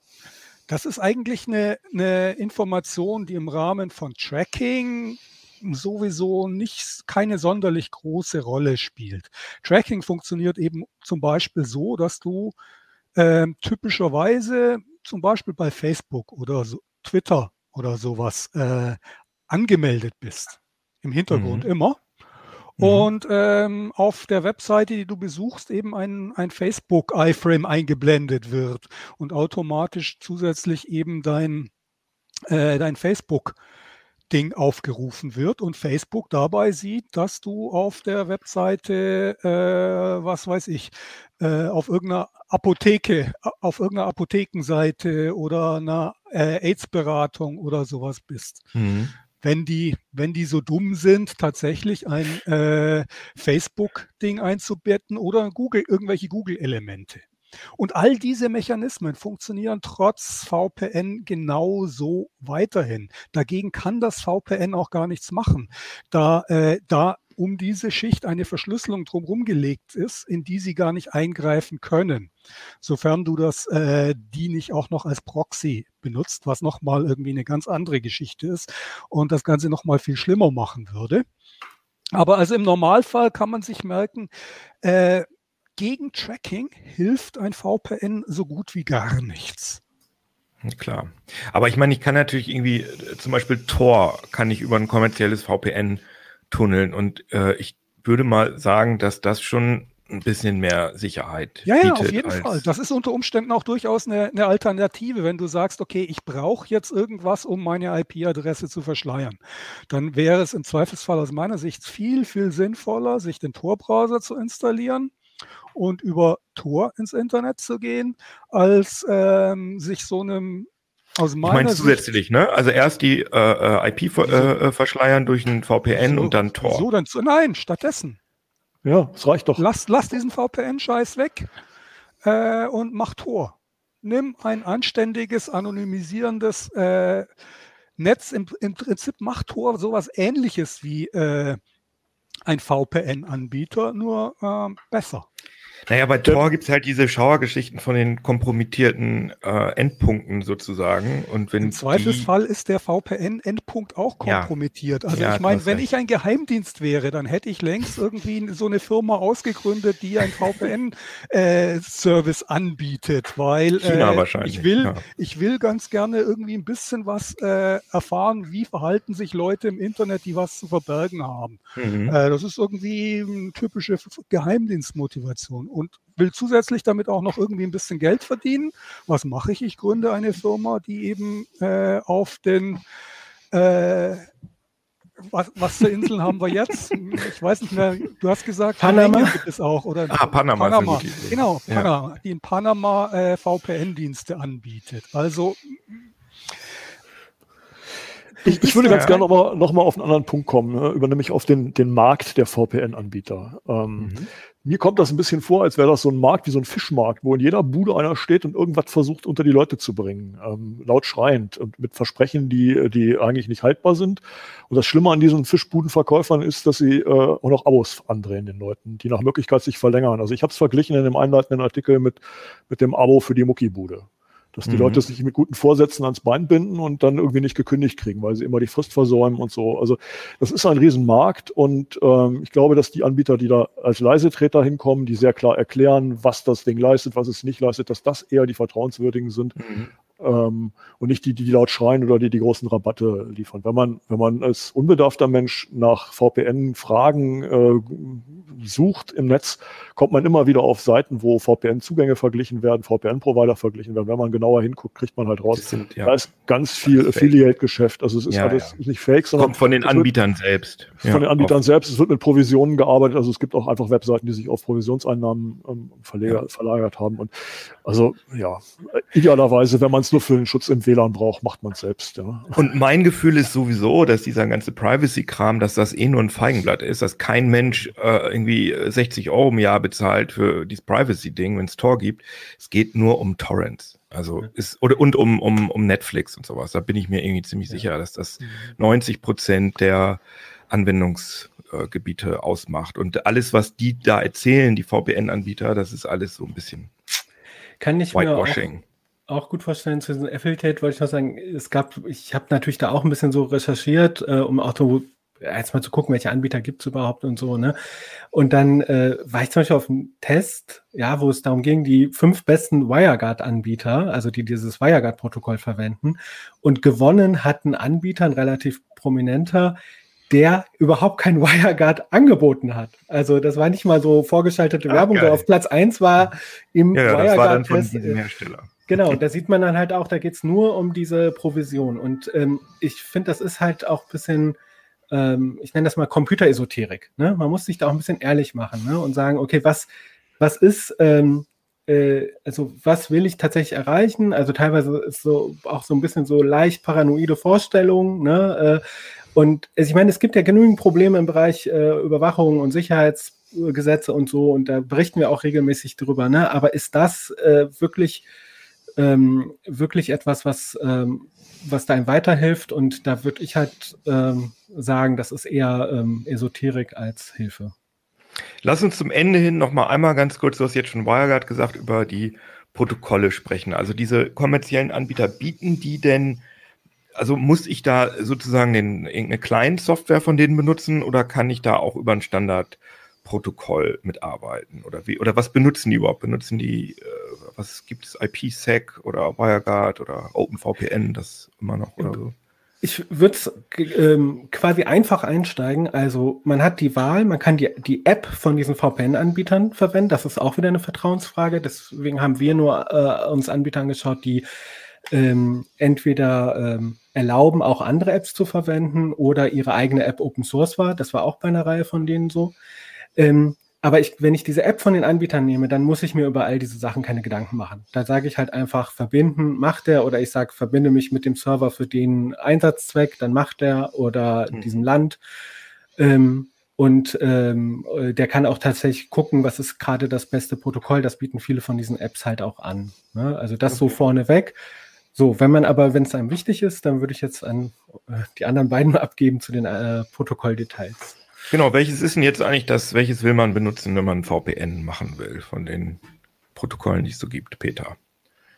das ist eigentlich eine, eine Information, die im Rahmen von Tracking sowieso nicht keine sonderlich große Rolle spielt. Tracking funktioniert eben zum Beispiel so, dass du äh, typischerweise zum Beispiel bei Facebook oder so, Twitter oder sowas äh, angemeldet bist. Im Hintergrund mhm. immer. Mhm. Und ähm, auf der Webseite, die du besuchst, eben ein, ein Facebook-iFrame eingeblendet wird und automatisch zusätzlich eben dein, äh, dein Facebook Ding aufgerufen wird und Facebook dabei sieht, dass du auf der Webseite, äh, was weiß ich, äh, auf irgendeiner Apotheke, auf irgendeiner Apothekenseite oder einer äh, AIDS-Beratung oder sowas bist. Mhm. Wenn die, wenn die so dumm sind, tatsächlich ein äh, Facebook-Ding einzubetten oder Google, irgendwelche Google-Elemente. Und all diese Mechanismen funktionieren trotz VPN genauso weiterhin. Dagegen kann das VPN auch gar nichts machen, da, äh, da um diese Schicht eine Verschlüsselung drumherum gelegt ist, in die sie gar nicht eingreifen können. Sofern du das, äh, die nicht auch noch als Proxy benutzt, was nochmal irgendwie eine ganz andere Geschichte ist und das Ganze nochmal viel schlimmer machen würde. Aber also im Normalfall kann man sich merken, äh, gegen Tracking hilft ein VPN so gut wie gar nichts. Klar. Aber ich meine, ich kann natürlich irgendwie, äh, zum Beispiel Tor kann ich über ein kommerzielles VPN tunneln und äh, ich würde mal sagen, dass das schon ein bisschen mehr Sicherheit. Ja, ja, auf jeden Fall. Das ist unter Umständen auch durchaus eine, eine Alternative, wenn du sagst, okay, ich brauche jetzt irgendwas, um meine IP-Adresse zu verschleiern. Dann wäre es im Zweifelsfall aus meiner Sicht viel, viel sinnvoller, sich den Tor-Browser zu installieren und über Tor ins Internet zu gehen, als ähm, sich so einem aus meiner ich meine zusätzlich, ne? Also erst die äh, äh IP ver äh, äh, verschleiern durch ein VPN so, und dann Tor. So dann zu, nein, stattdessen. Ja, das reicht doch. Lass, lass diesen VPN-Scheiß weg äh, und mach Tor. Nimm ein anständiges, anonymisierendes äh, Netz. Im, Im, Prinzip macht Tor sowas ähnliches wie äh, ein VPN-Anbieter, nur äh, besser. Naja, bei Tor gibt es halt diese Schauergeschichten von den kompromittierten äh, Endpunkten sozusagen. Und wenn Im Zweifelsfall die... ist der VPN-Endpunkt auch kompromittiert. Ja. Also ja, ich meine, wenn recht. ich ein Geheimdienst wäre, dann hätte ich längst irgendwie so eine Firma ausgegründet, die ein VPN-Service äh, anbietet, weil China äh, wahrscheinlich. ich will, ja. ich will ganz gerne irgendwie ein bisschen was äh, erfahren, wie verhalten sich Leute im Internet, die was zu verbergen haben. Mhm. Äh, das ist irgendwie eine typische Geheimdienstmotivation und will zusätzlich damit auch noch irgendwie ein bisschen Geld verdienen. Was mache ich? Ich gründe eine Firma, die eben äh, auf den äh, was, was für Inseln haben wir jetzt? Ich weiß nicht mehr. Du hast gesagt, Panama gibt es auch oder ah, Panama. Panama. Genau, Panama, ja. die in Panama äh, VPN-Dienste anbietet. Also ich, ich, würde ganz gerne aber nochmal auf einen anderen Punkt kommen, ne? über nämlich auf den, den Markt der VPN-Anbieter. Ähm, mhm. Mir kommt das ein bisschen vor, als wäre das so ein Markt wie so ein Fischmarkt, wo in jeder Bude einer steht und irgendwas versucht unter die Leute zu bringen, ähm, laut schreiend und mit Versprechen, die, die eigentlich nicht haltbar sind. Und das Schlimme an diesen Fischbudenverkäufern ist, dass sie äh, auch noch Abos andrehen den Leuten, die nach Möglichkeit sich verlängern. Also ich habe es verglichen in dem einleitenden Artikel mit, mit dem Abo für die Muckibude dass die mhm. Leute sich mit guten Vorsätzen ans Bein binden und dann irgendwie nicht gekündigt kriegen, weil sie immer die Frist versäumen und so. Also das ist ein Riesenmarkt und ähm, ich glaube, dass die Anbieter, die da als Leisetreter hinkommen, die sehr klar erklären, was das Ding leistet, was es nicht leistet, dass das eher die vertrauenswürdigen sind. Mhm ähm, und nicht die, die laut schreien oder die die großen Rabatte liefern. Wenn man, wenn man als unbedarfter Mensch nach VPN-Fragen äh, sucht im Netz, kommt man immer wieder auf Seiten, wo VPN-Zugänge verglichen werden, VPN-Provider verglichen werden. Wenn man genauer hinguckt, kriegt man halt raus, sind, ja. da ist ganz viel Affiliate-Geschäft. Also es ist ja, alles ja. nicht fake, sondern kommt von den Anbietern wird, selbst. Von den Anbietern selbst. Es wird mit Provisionen gearbeitet. Also es gibt auch einfach Webseiten, die sich auf Provisionseinnahmen ähm, verlagert haben. Und also ja, idealerweise, wenn man es nur für den Schutz im WLAN braucht, macht man es selbst. Ja. Und mein Gefühl ist sowieso, dass dieser ganze Privacy-Kram, dass das eh nur ein Feigenblatt ist, dass kein Mensch äh, irgendwie 60 Euro im Jahr bezahlt für dieses Privacy-Ding, wenn es Tor gibt. Es geht nur um Torrents. Also ist, oder und um, um, um Netflix und sowas. Da bin ich mir irgendwie ziemlich ja. sicher, dass das 90 mhm. Prozent der Anwendungsgebiete ausmacht. Und alles, was die da erzählen, die VPN-Anbieter, das ist alles so ein bisschen Kann ich Whitewashing. Mir auch, auch gut vorstellen, zu diesem Affiliate wollte ich noch sagen, es gab, ich habe natürlich da auch ein bisschen so recherchiert, äh, um auch so jetzt mal zu gucken, welche Anbieter gibt es überhaupt und so, ne? Und dann äh, war ich zum Beispiel auf einem Test, ja, wo es darum ging, die fünf besten WireGuard-Anbieter, also die dieses WireGuard-Protokoll verwenden. Und gewonnen hat ein Anbieter, ein relativ prominenter, der überhaupt kein WireGuard angeboten hat. Also das war nicht mal so vorgeschaltete Ach, Werbung, geil. auf Platz eins war im ja, WireGuard. Das war dann von diesem Hersteller. Genau, da sieht man dann halt auch, da geht's nur um diese Provision. Und ähm, ich finde, das ist halt auch ein bisschen ähm, ich nenne das mal Computeresoterik. Ne? Man muss sich da auch ein bisschen ehrlich machen ne? und sagen, okay, was, was ist, ähm, äh, also was will ich tatsächlich erreichen? Also teilweise ist so auch so ein bisschen so leicht paranoide Vorstellungen. Ne? Äh, und ich meine, es gibt ja genügend Probleme im Bereich äh, Überwachung und Sicherheitsgesetze und so, und da berichten wir auch regelmäßig drüber. Ne? Aber ist das äh, wirklich, ähm, wirklich etwas, was, ähm, was da einem weiterhilft? Und da würde ich halt ähm, sagen, das ist eher ähm, Esoterik als Hilfe. Lass uns zum Ende hin noch mal einmal ganz kurz, du hast jetzt schon WireGuard gesagt, über die Protokolle sprechen. Also diese kommerziellen Anbieter, bieten die denn, also muss ich da sozusagen den, irgendeine Client-Software von denen benutzen oder kann ich da auch über ein Standardprotokoll mitarbeiten? Oder wie, oder was benutzen die überhaupt? Benutzen die, äh, was gibt es, IPsec oder WireGuard oder OpenVPN, das immer noch oder so? Ich würde ähm, quasi einfach einsteigen. Also man hat die Wahl, man kann die, die App von diesen VPN-Anbietern verwenden. Das ist auch wieder eine Vertrauensfrage. Deswegen haben wir nur äh, uns Anbieter angeschaut, die ähm, entweder ähm, erlauben, auch andere Apps zu verwenden oder ihre eigene App Open Source war. Das war auch bei einer Reihe von denen so. Ähm, aber ich, wenn ich diese App von den Anbietern nehme, dann muss ich mir über all diese Sachen keine Gedanken machen. Da sage ich halt einfach, verbinden, macht er, oder ich sage, verbinde mich mit dem Server für den Einsatzzweck, dann macht er, oder mhm. diesem Land. Ähm, und ähm, der kann auch tatsächlich gucken, was ist gerade das beste Protokoll. Das bieten viele von diesen Apps halt auch an. Ne? Also das okay. so vorneweg. So, wenn man aber, wenn es einem wichtig ist, dann würde ich jetzt an äh, die anderen beiden abgeben zu den äh, Protokolldetails. Genau, welches ist denn jetzt eigentlich das, welches will man benutzen, wenn man VPN machen will von den Protokollen, die es so gibt, Peter?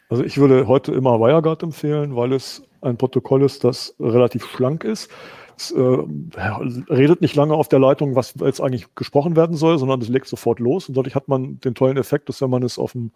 Also ich würde heute immer WireGuard empfehlen, weil es ein Protokoll ist, das relativ schlank ist. Es äh, redet nicht lange auf der Leitung, was jetzt eigentlich gesprochen werden soll, sondern es legt sofort los. Und dadurch hat man den tollen Effekt, dass wenn man es auf dem,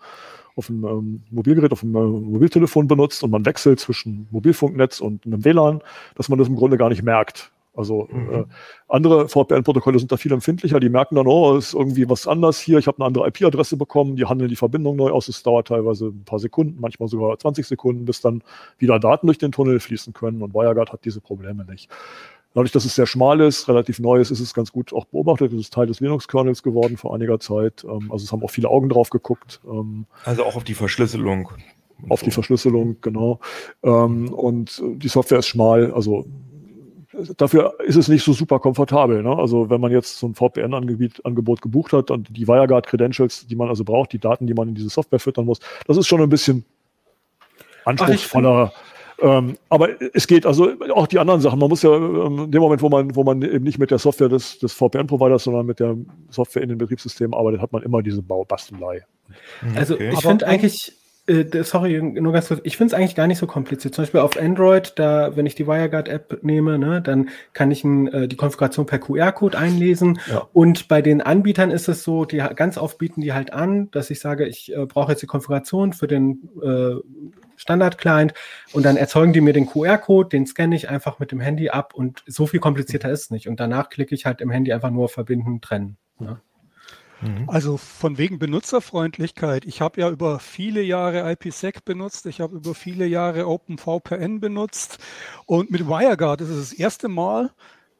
auf dem ähm, Mobilgerät, auf dem äh, Mobiltelefon benutzt und man wechselt zwischen Mobilfunknetz und einem WLAN, dass man das im Grunde gar nicht merkt. Also mhm. äh, andere VPN-Protokolle sind da viel empfindlicher. Die merken dann, oh, ist irgendwie was anders hier. Ich habe eine andere IP-Adresse bekommen. Die handeln die Verbindung neu aus. Es dauert teilweise ein paar Sekunden, manchmal sogar 20 Sekunden, bis dann wieder Daten durch den Tunnel fließen können. Und WireGuard hat diese Probleme nicht. Dadurch, dass es sehr schmal ist, relativ neu ist, ist es ganz gut auch beobachtet. Es ist Teil des Linux-Kernels geworden vor einiger Zeit. Ähm, also es haben auch viele Augen drauf geguckt. Ähm, also auch auf die Verschlüsselung. Auf die Verschlüsselung, genau. Ähm, und die Software ist schmal, also dafür ist es nicht so super komfortabel. Ne? Also wenn man jetzt so ein VPN-Angebot gebucht hat und die WireGuard-Credentials, die man also braucht, die Daten, die man in diese Software füttern muss, das ist schon ein bisschen anspruchsvoller. Ähm, aber es geht also auch die anderen Sachen. Man muss ja ähm, in dem Moment, wo man, wo man eben nicht mit der Software des, des VPN-Providers, sondern mit der Software in den Betriebssystemen arbeitet, hat man immer diese Baubastelei. Also okay. ich finde eigentlich, äh, sorry, nur ganz kurz. Ich finde es eigentlich gar nicht so kompliziert. Zum Beispiel auf Android, da, wenn ich die WireGuard-App nehme, ne, dann kann ich äh, die Konfiguration per QR-Code einlesen. Ja. Und bei den Anbietern ist es so, die ganz oft bieten die halt an, dass ich sage, ich äh, brauche jetzt die Konfiguration für den äh, Standard-Client und dann erzeugen die mir den QR-Code, den scanne ich einfach mit dem Handy ab und so viel komplizierter ist es nicht. Und danach klicke ich halt im Handy einfach nur verbinden, trennen. Ne? Mhm. Also von wegen Benutzerfreundlichkeit. Ich habe ja über viele Jahre IPsec benutzt, ich habe über viele Jahre OpenVPN benutzt und mit WireGuard ist es das erste Mal,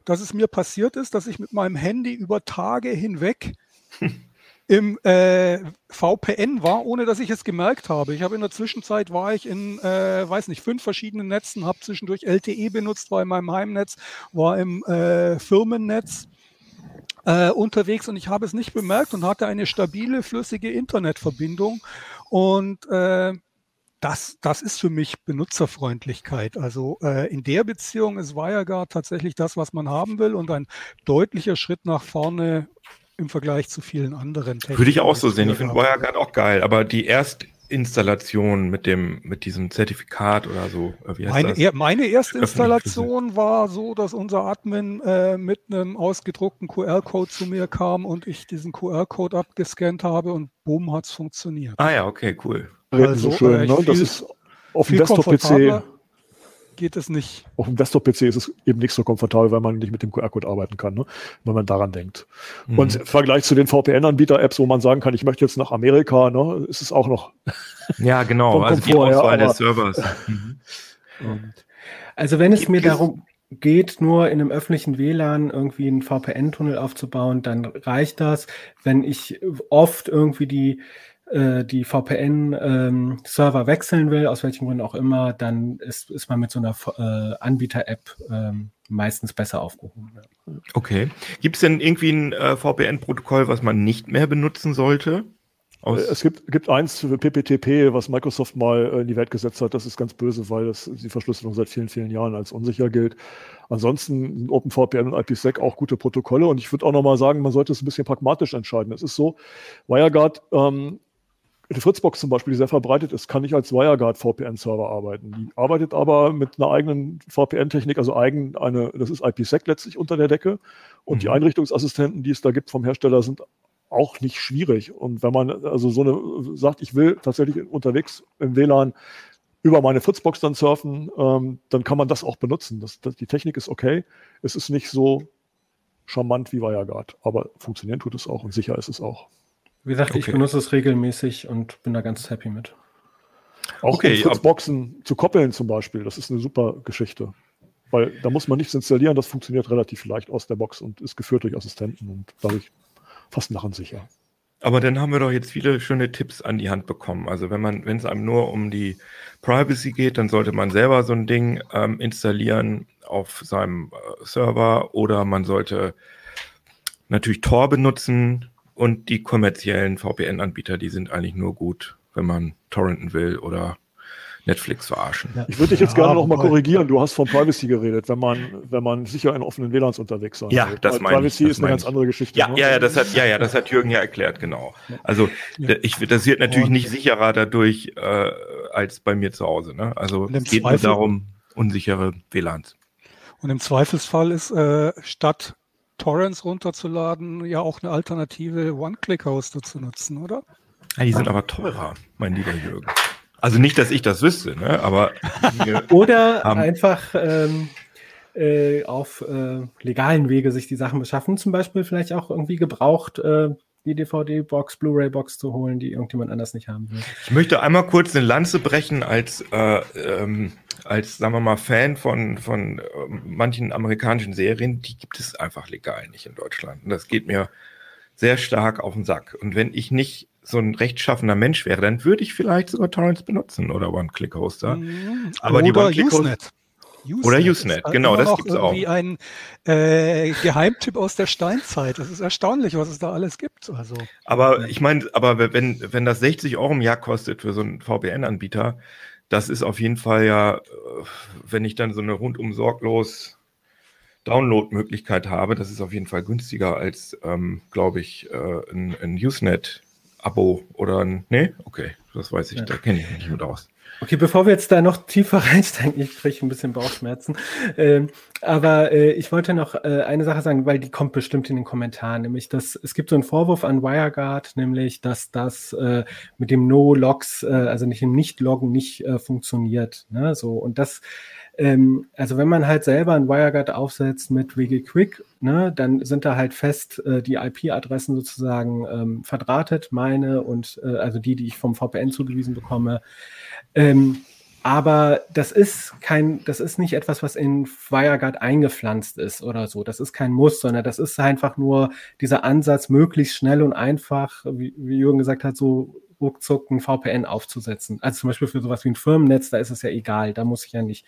dass es mir passiert ist, dass ich mit meinem Handy über Tage hinweg im äh, VPN war, ohne dass ich es gemerkt habe. Ich habe in der Zwischenzeit war ich in, äh, weiß nicht, fünf verschiedenen Netzen, habe zwischendurch LTE benutzt, war in meinem Heimnetz, war im äh, Firmennetz äh, unterwegs und ich habe es nicht bemerkt und hatte eine stabile, flüssige Internetverbindung und äh, das, das ist für mich Benutzerfreundlichkeit. Also äh, in der Beziehung ist WireGuard tatsächlich das, was man haben will und ein deutlicher Schritt nach vorne im Vergleich zu vielen anderen Techniken. Würde ich auch so sehen. Ich finde WireGuard auch geil, aber die Erstinstallation mit dem, mit diesem Zertifikat oder so, äh, wie heißt meine, das? Er, meine Erstinstallation war so, dass unser Admin äh, mit einem ausgedruckten QR-Code zu mir kam und ich diesen QR-Code abgescannt habe und boom, hat es funktioniert. Ah ja, okay, cool. Also, so schön, äh, ne? Das ist auf dem Desktop-PC geht es nicht. Auf dem Desktop-PC ist es eben nicht so komfortabel, weil man nicht mit dem QR-Code arbeiten kann, ne? wenn man daran denkt. Mhm. Und im Vergleich zu den VPN-Anbieter-Apps, wo man sagen kann, ich möchte jetzt nach Amerika, ne, ist es auch noch. Ja, genau, also die Auswahl des Servers. Mhm. Also wenn es mir darum geht, nur in einem öffentlichen WLAN irgendwie einen VPN-Tunnel aufzubauen, dann reicht das. Wenn ich oft irgendwie die äh, die VPN-Server ähm, wechseln will, aus welchen Gründen auch immer, dann ist, ist man mit so einer äh, Anbieter-App ähm, meistens besser aufgehoben. Ja. Okay. Gibt es denn irgendwie ein äh, VPN-Protokoll, was man nicht mehr benutzen sollte? Aus es gibt, gibt eins für PPTP, was Microsoft mal äh, in die Welt gesetzt hat. Das ist ganz böse, weil das, die Verschlüsselung seit vielen, vielen Jahren als unsicher gilt. Ansonsten sind OpenVPN und IPsec auch gute Protokolle. Und ich würde auch nochmal sagen, man sollte es ein bisschen pragmatisch entscheiden. Es ist so, WireGuard ähm, die Fritzbox zum Beispiel, die sehr verbreitet ist, kann nicht als WireGuard VPN-Server arbeiten. Die arbeitet aber mit einer eigenen VPN-Technik, also eigen eine, das ist IPsec letztlich unter der Decke. Und mhm. die Einrichtungsassistenten, die es da gibt vom Hersteller, sind auch nicht schwierig. Und wenn man also so eine sagt, ich will tatsächlich unterwegs im WLAN über meine Fritzbox dann surfen, ähm, dann kann man das auch benutzen. Das, das, die Technik ist okay. Es ist nicht so charmant wie WireGuard, aber funktionieren tut es auch und sicher ist es auch. Wie gesagt, okay. ich benutze es regelmäßig und bin da ganz happy mit. Auch okay, um Boxen zu koppeln zum Beispiel, das ist eine super Geschichte. Weil da muss man nichts installieren, das funktioniert relativ leicht aus der Box und ist geführt durch Assistenten und dadurch fast narrensicher. Aber dann haben wir doch jetzt viele schöne Tipps an die Hand bekommen. Also wenn man, wenn es einem nur um die Privacy geht, dann sollte man selber so ein Ding ähm, installieren auf seinem äh, Server oder man sollte natürlich Tor benutzen, und die kommerziellen VPN-Anbieter, die sind eigentlich nur gut, wenn man torrenten will oder Netflix verarschen. Ja. Ich würde dich jetzt ja, gerne noch mal korrigieren. Du hast von Privacy geredet, wenn man, wenn man sicher in offenen WLANs unterwegs sein Ja, will. das meine Privacy ich. ist eine ganz andere Geschichte. Ja, ne? ja, ja, das hat, ja, ja, das hat Jürgen ja erklärt, genau. Also, ja. ich, das wird natürlich nicht sicherer dadurch, äh, als bei mir zu Hause, ne? Also, es geht Zweifel, nur darum, unsichere WLANs. Und im Zweifelsfall ist, äh, statt Torrents runterzuladen, ja auch eine alternative One-Click-Hoster zu nutzen, oder? Ja, die sind aber teurer, mein lieber Jürgen. Also nicht, dass ich das wüsste, ne? aber. oder einfach ähm, äh, auf äh, legalen Wege sich die Sachen beschaffen, zum Beispiel vielleicht auch irgendwie gebraucht äh, die DVD-Box, Blu-ray-Box zu holen, die irgendjemand anders nicht haben will. Ich möchte einmal kurz eine Lanze brechen als, äh, ähm, als sagen wir mal, Fan von, von äh, manchen amerikanischen Serien. Die gibt es einfach legal nicht in Deutschland. Und das geht mir sehr stark auf den Sack. Und wenn ich nicht so ein rechtschaffender Mensch wäre, dann würde ich vielleicht sogar Torrents benutzen oder One-Click-Hoster. Mhm. Aber oder die One-Click-Hoster Usenet. Oder Usenet, genau, das gibt es auch. Irgendwie ein äh, Geheimtipp aus der Steinzeit. Das ist erstaunlich, was es da alles gibt. Also, aber ich meine, aber wenn, wenn das 60 Euro im Jahr kostet für so einen VPN-Anbieter, das ist auf jeden Fall ja, äh, wenn ich dann so eine rundum sorglos Download-Möglichkeit habe, das ist auf jeden Fall günstiger als, ähm, glaube ich, äh, ein, ein Usenet-Abo oder ein. Nee, okay, das weiß ich, ja. da kenne ich mich nicht mit aus. Okay, bevor wir jetzt da noch tiefer reinsteigen, ich kriege ein bisschen Bauchschmerzen. Ähm, aber äh, ich wollte noch äh, eine Sache sagen, weil die kommt bestimmt in den Kommentaren, nämlich dass es gibt so einen Vorwurf an WireGuard, nämlich dass das äh, mit dem No-Logs, äh, also nicht dem Nicht-Loggen nicht äh, funktioniert. Ne? So und das ähm, also wenn man halt selber ein WireGuard aufsetzt mit WigiQuick, ne, dann sind da halt fest äh, die IP-Adressen sozusagen ähm, verdrahtet, meine und äh, also die, die ich vom VPN zugewiesen bekomme. Ähm, aber das ist kein, das ist nicht etwas, was in WireGuard eingepflanzt ist oder so. Das ist kein Muss, sondern das ist einfach nur dieser Ansatz, möglichst schnell und einfach, wie, wie Jürgen gesagt hat, so ruckzuck ein VPN aufzusetzen. Also zum Beispiel für sowas wie ein Firmennetz, da ist es ja egal, da muss ich ja nicht.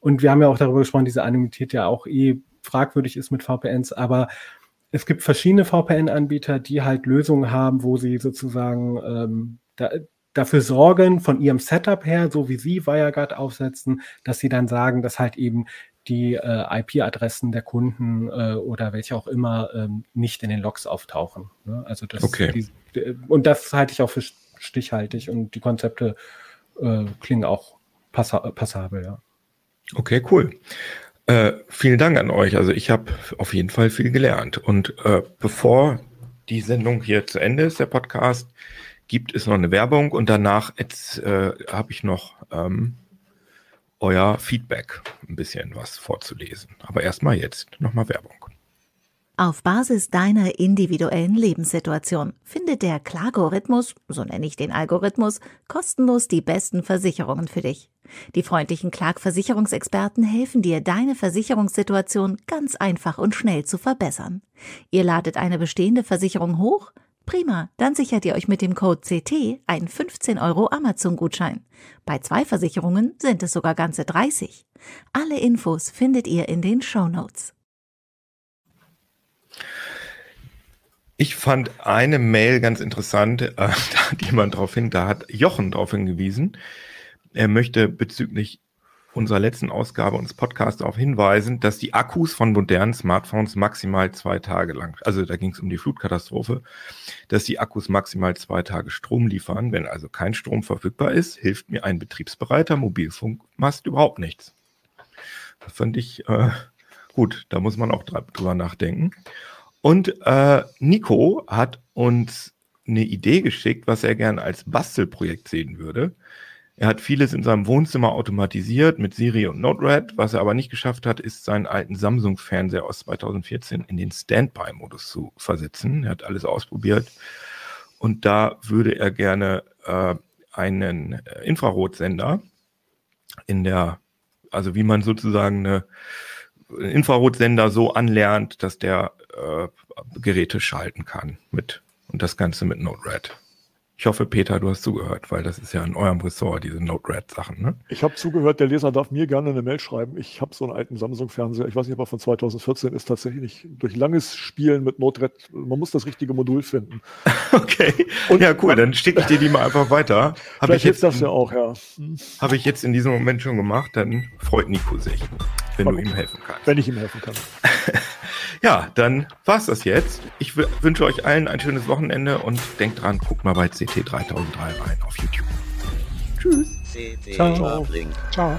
Und wir haben ja auch darüber gesprochen, diese Anonymität ja auch eh fragwürdig ist mit VPNs, aber es gibt verschiedene VPN-Anbieter, die halt Lösungen haben, wo sie sozusagen ähm, da, dafür sorgen, von ihrem Setup her, so wie sie WireGuard aufsetzen, dass sie dann sagen, dass halt eben die äh, IP-Adressen der Kunden äh, oder welche auch immer ähm, nicht in den Logs auftauchen. Ne? Also das, okay. die, und das halte ich auch für stichhaltig und die Konzepte äh, klingen auch passa passabel, ja. Okay, cool. Äh, vielen Dank an euch. Also ich habe auf jeden Fall viel gelernt. Und äh, bevor die Sendung hier zu Ende ist, der Podcast, gibt es noch eine Werbung und danach äh, habe ich noch ähm, euer Feedback, ein bisschen was vorzulesen. Aber erstmal jetzt nochmal Werbung. Auf Basis deiner individuellen Lebenssituation findet der Klagorithmus, so nenne ich den Algorithmus, kostenlos die besten Versicherungen für dich. Die freundlichen Klagversicherungsexperten helfen dir, deine Versicherungssituation ganz einfach und schnell zu verbessern. Ihr ladet eine bestehende Versicherung hoch, Prima, dann sichert ihr euch mit dem Code CT einen 15 Euro Amazon-Gutschein. Bei zwei Versicherungen sind es sogar ganze 30. Alle Infos findet ihr in den Show Notes. Ich fand eine Mail ganz interessant, äh, da hat jemand darauf hin, da hat Jochen darauf hingewiesen. Er möchte bezüglich unserer letzten Ausgabe unseres Podcasts darauf hinweisen, dass die Akkus von modernen Smartphones maximal zwei Tage lang, also da ging es um die Flutkatastrophe, dass die Akkus maximal zwei Tage Strom liefern. Wenn also kein Strom verfügbar ist, hilft mir ein betriebsbereiter Mobilfunkmast überhaupt nichts. Das fand ich äh, gut, da muss man auch drüber nachdenken. Und äh, Nico hat uns eine Idee geschickt, was er gerne als Bastelprojekt sehen würde. Er hat vieles in seinem Wohnzimmer automatisiert mit Siri und Node-RED. Was er aber nicht geschafft hat, ist seinen alten Samsung-Fernseher aus 2014 in den Standby-Modus zu versetzen. Er hat alles ausprobiert. Und da würde er gerne äh, einen äh, Infrarotsender in der, also wie man sozusagen eine Infrarotsender so anlernt, dass der äh, Geräte schalten kann mit und das Ganze mit Node-RED. Ich hoffe, Peter, du hast zugehört, weil das ist ja in eurem Ressort, diese Node-RED-Sachen. Ne? Ich habe zugehört, der Leser darf mir gerne eine Mail schreiben. Ich habe so einen alten Samsung-Fernseher, ich weiß nicht, ob er von 2014 ist, tatsächlich durch langes Spielen mit Node-RED, man muss das richtige Modul finden. okay, Und ja cool, dann schicke ich dir die mal einfach weiter. Hab Vielleicht ich jetzt, das ja auch, ja. Habe ich jetzt in diesem Moment schon gemacht, dann freut Nico sich, wenn War du gut. ihm helfen kannst. Wenn ich ihm helfen kann. Ja, dann war's das jetzt. Ich wünsche euch allen ein schönes Wochenende und denkt dran, guckt mal bei CT 3003 rein auf YouTube. Tschüss. CT Ciao. Ciao.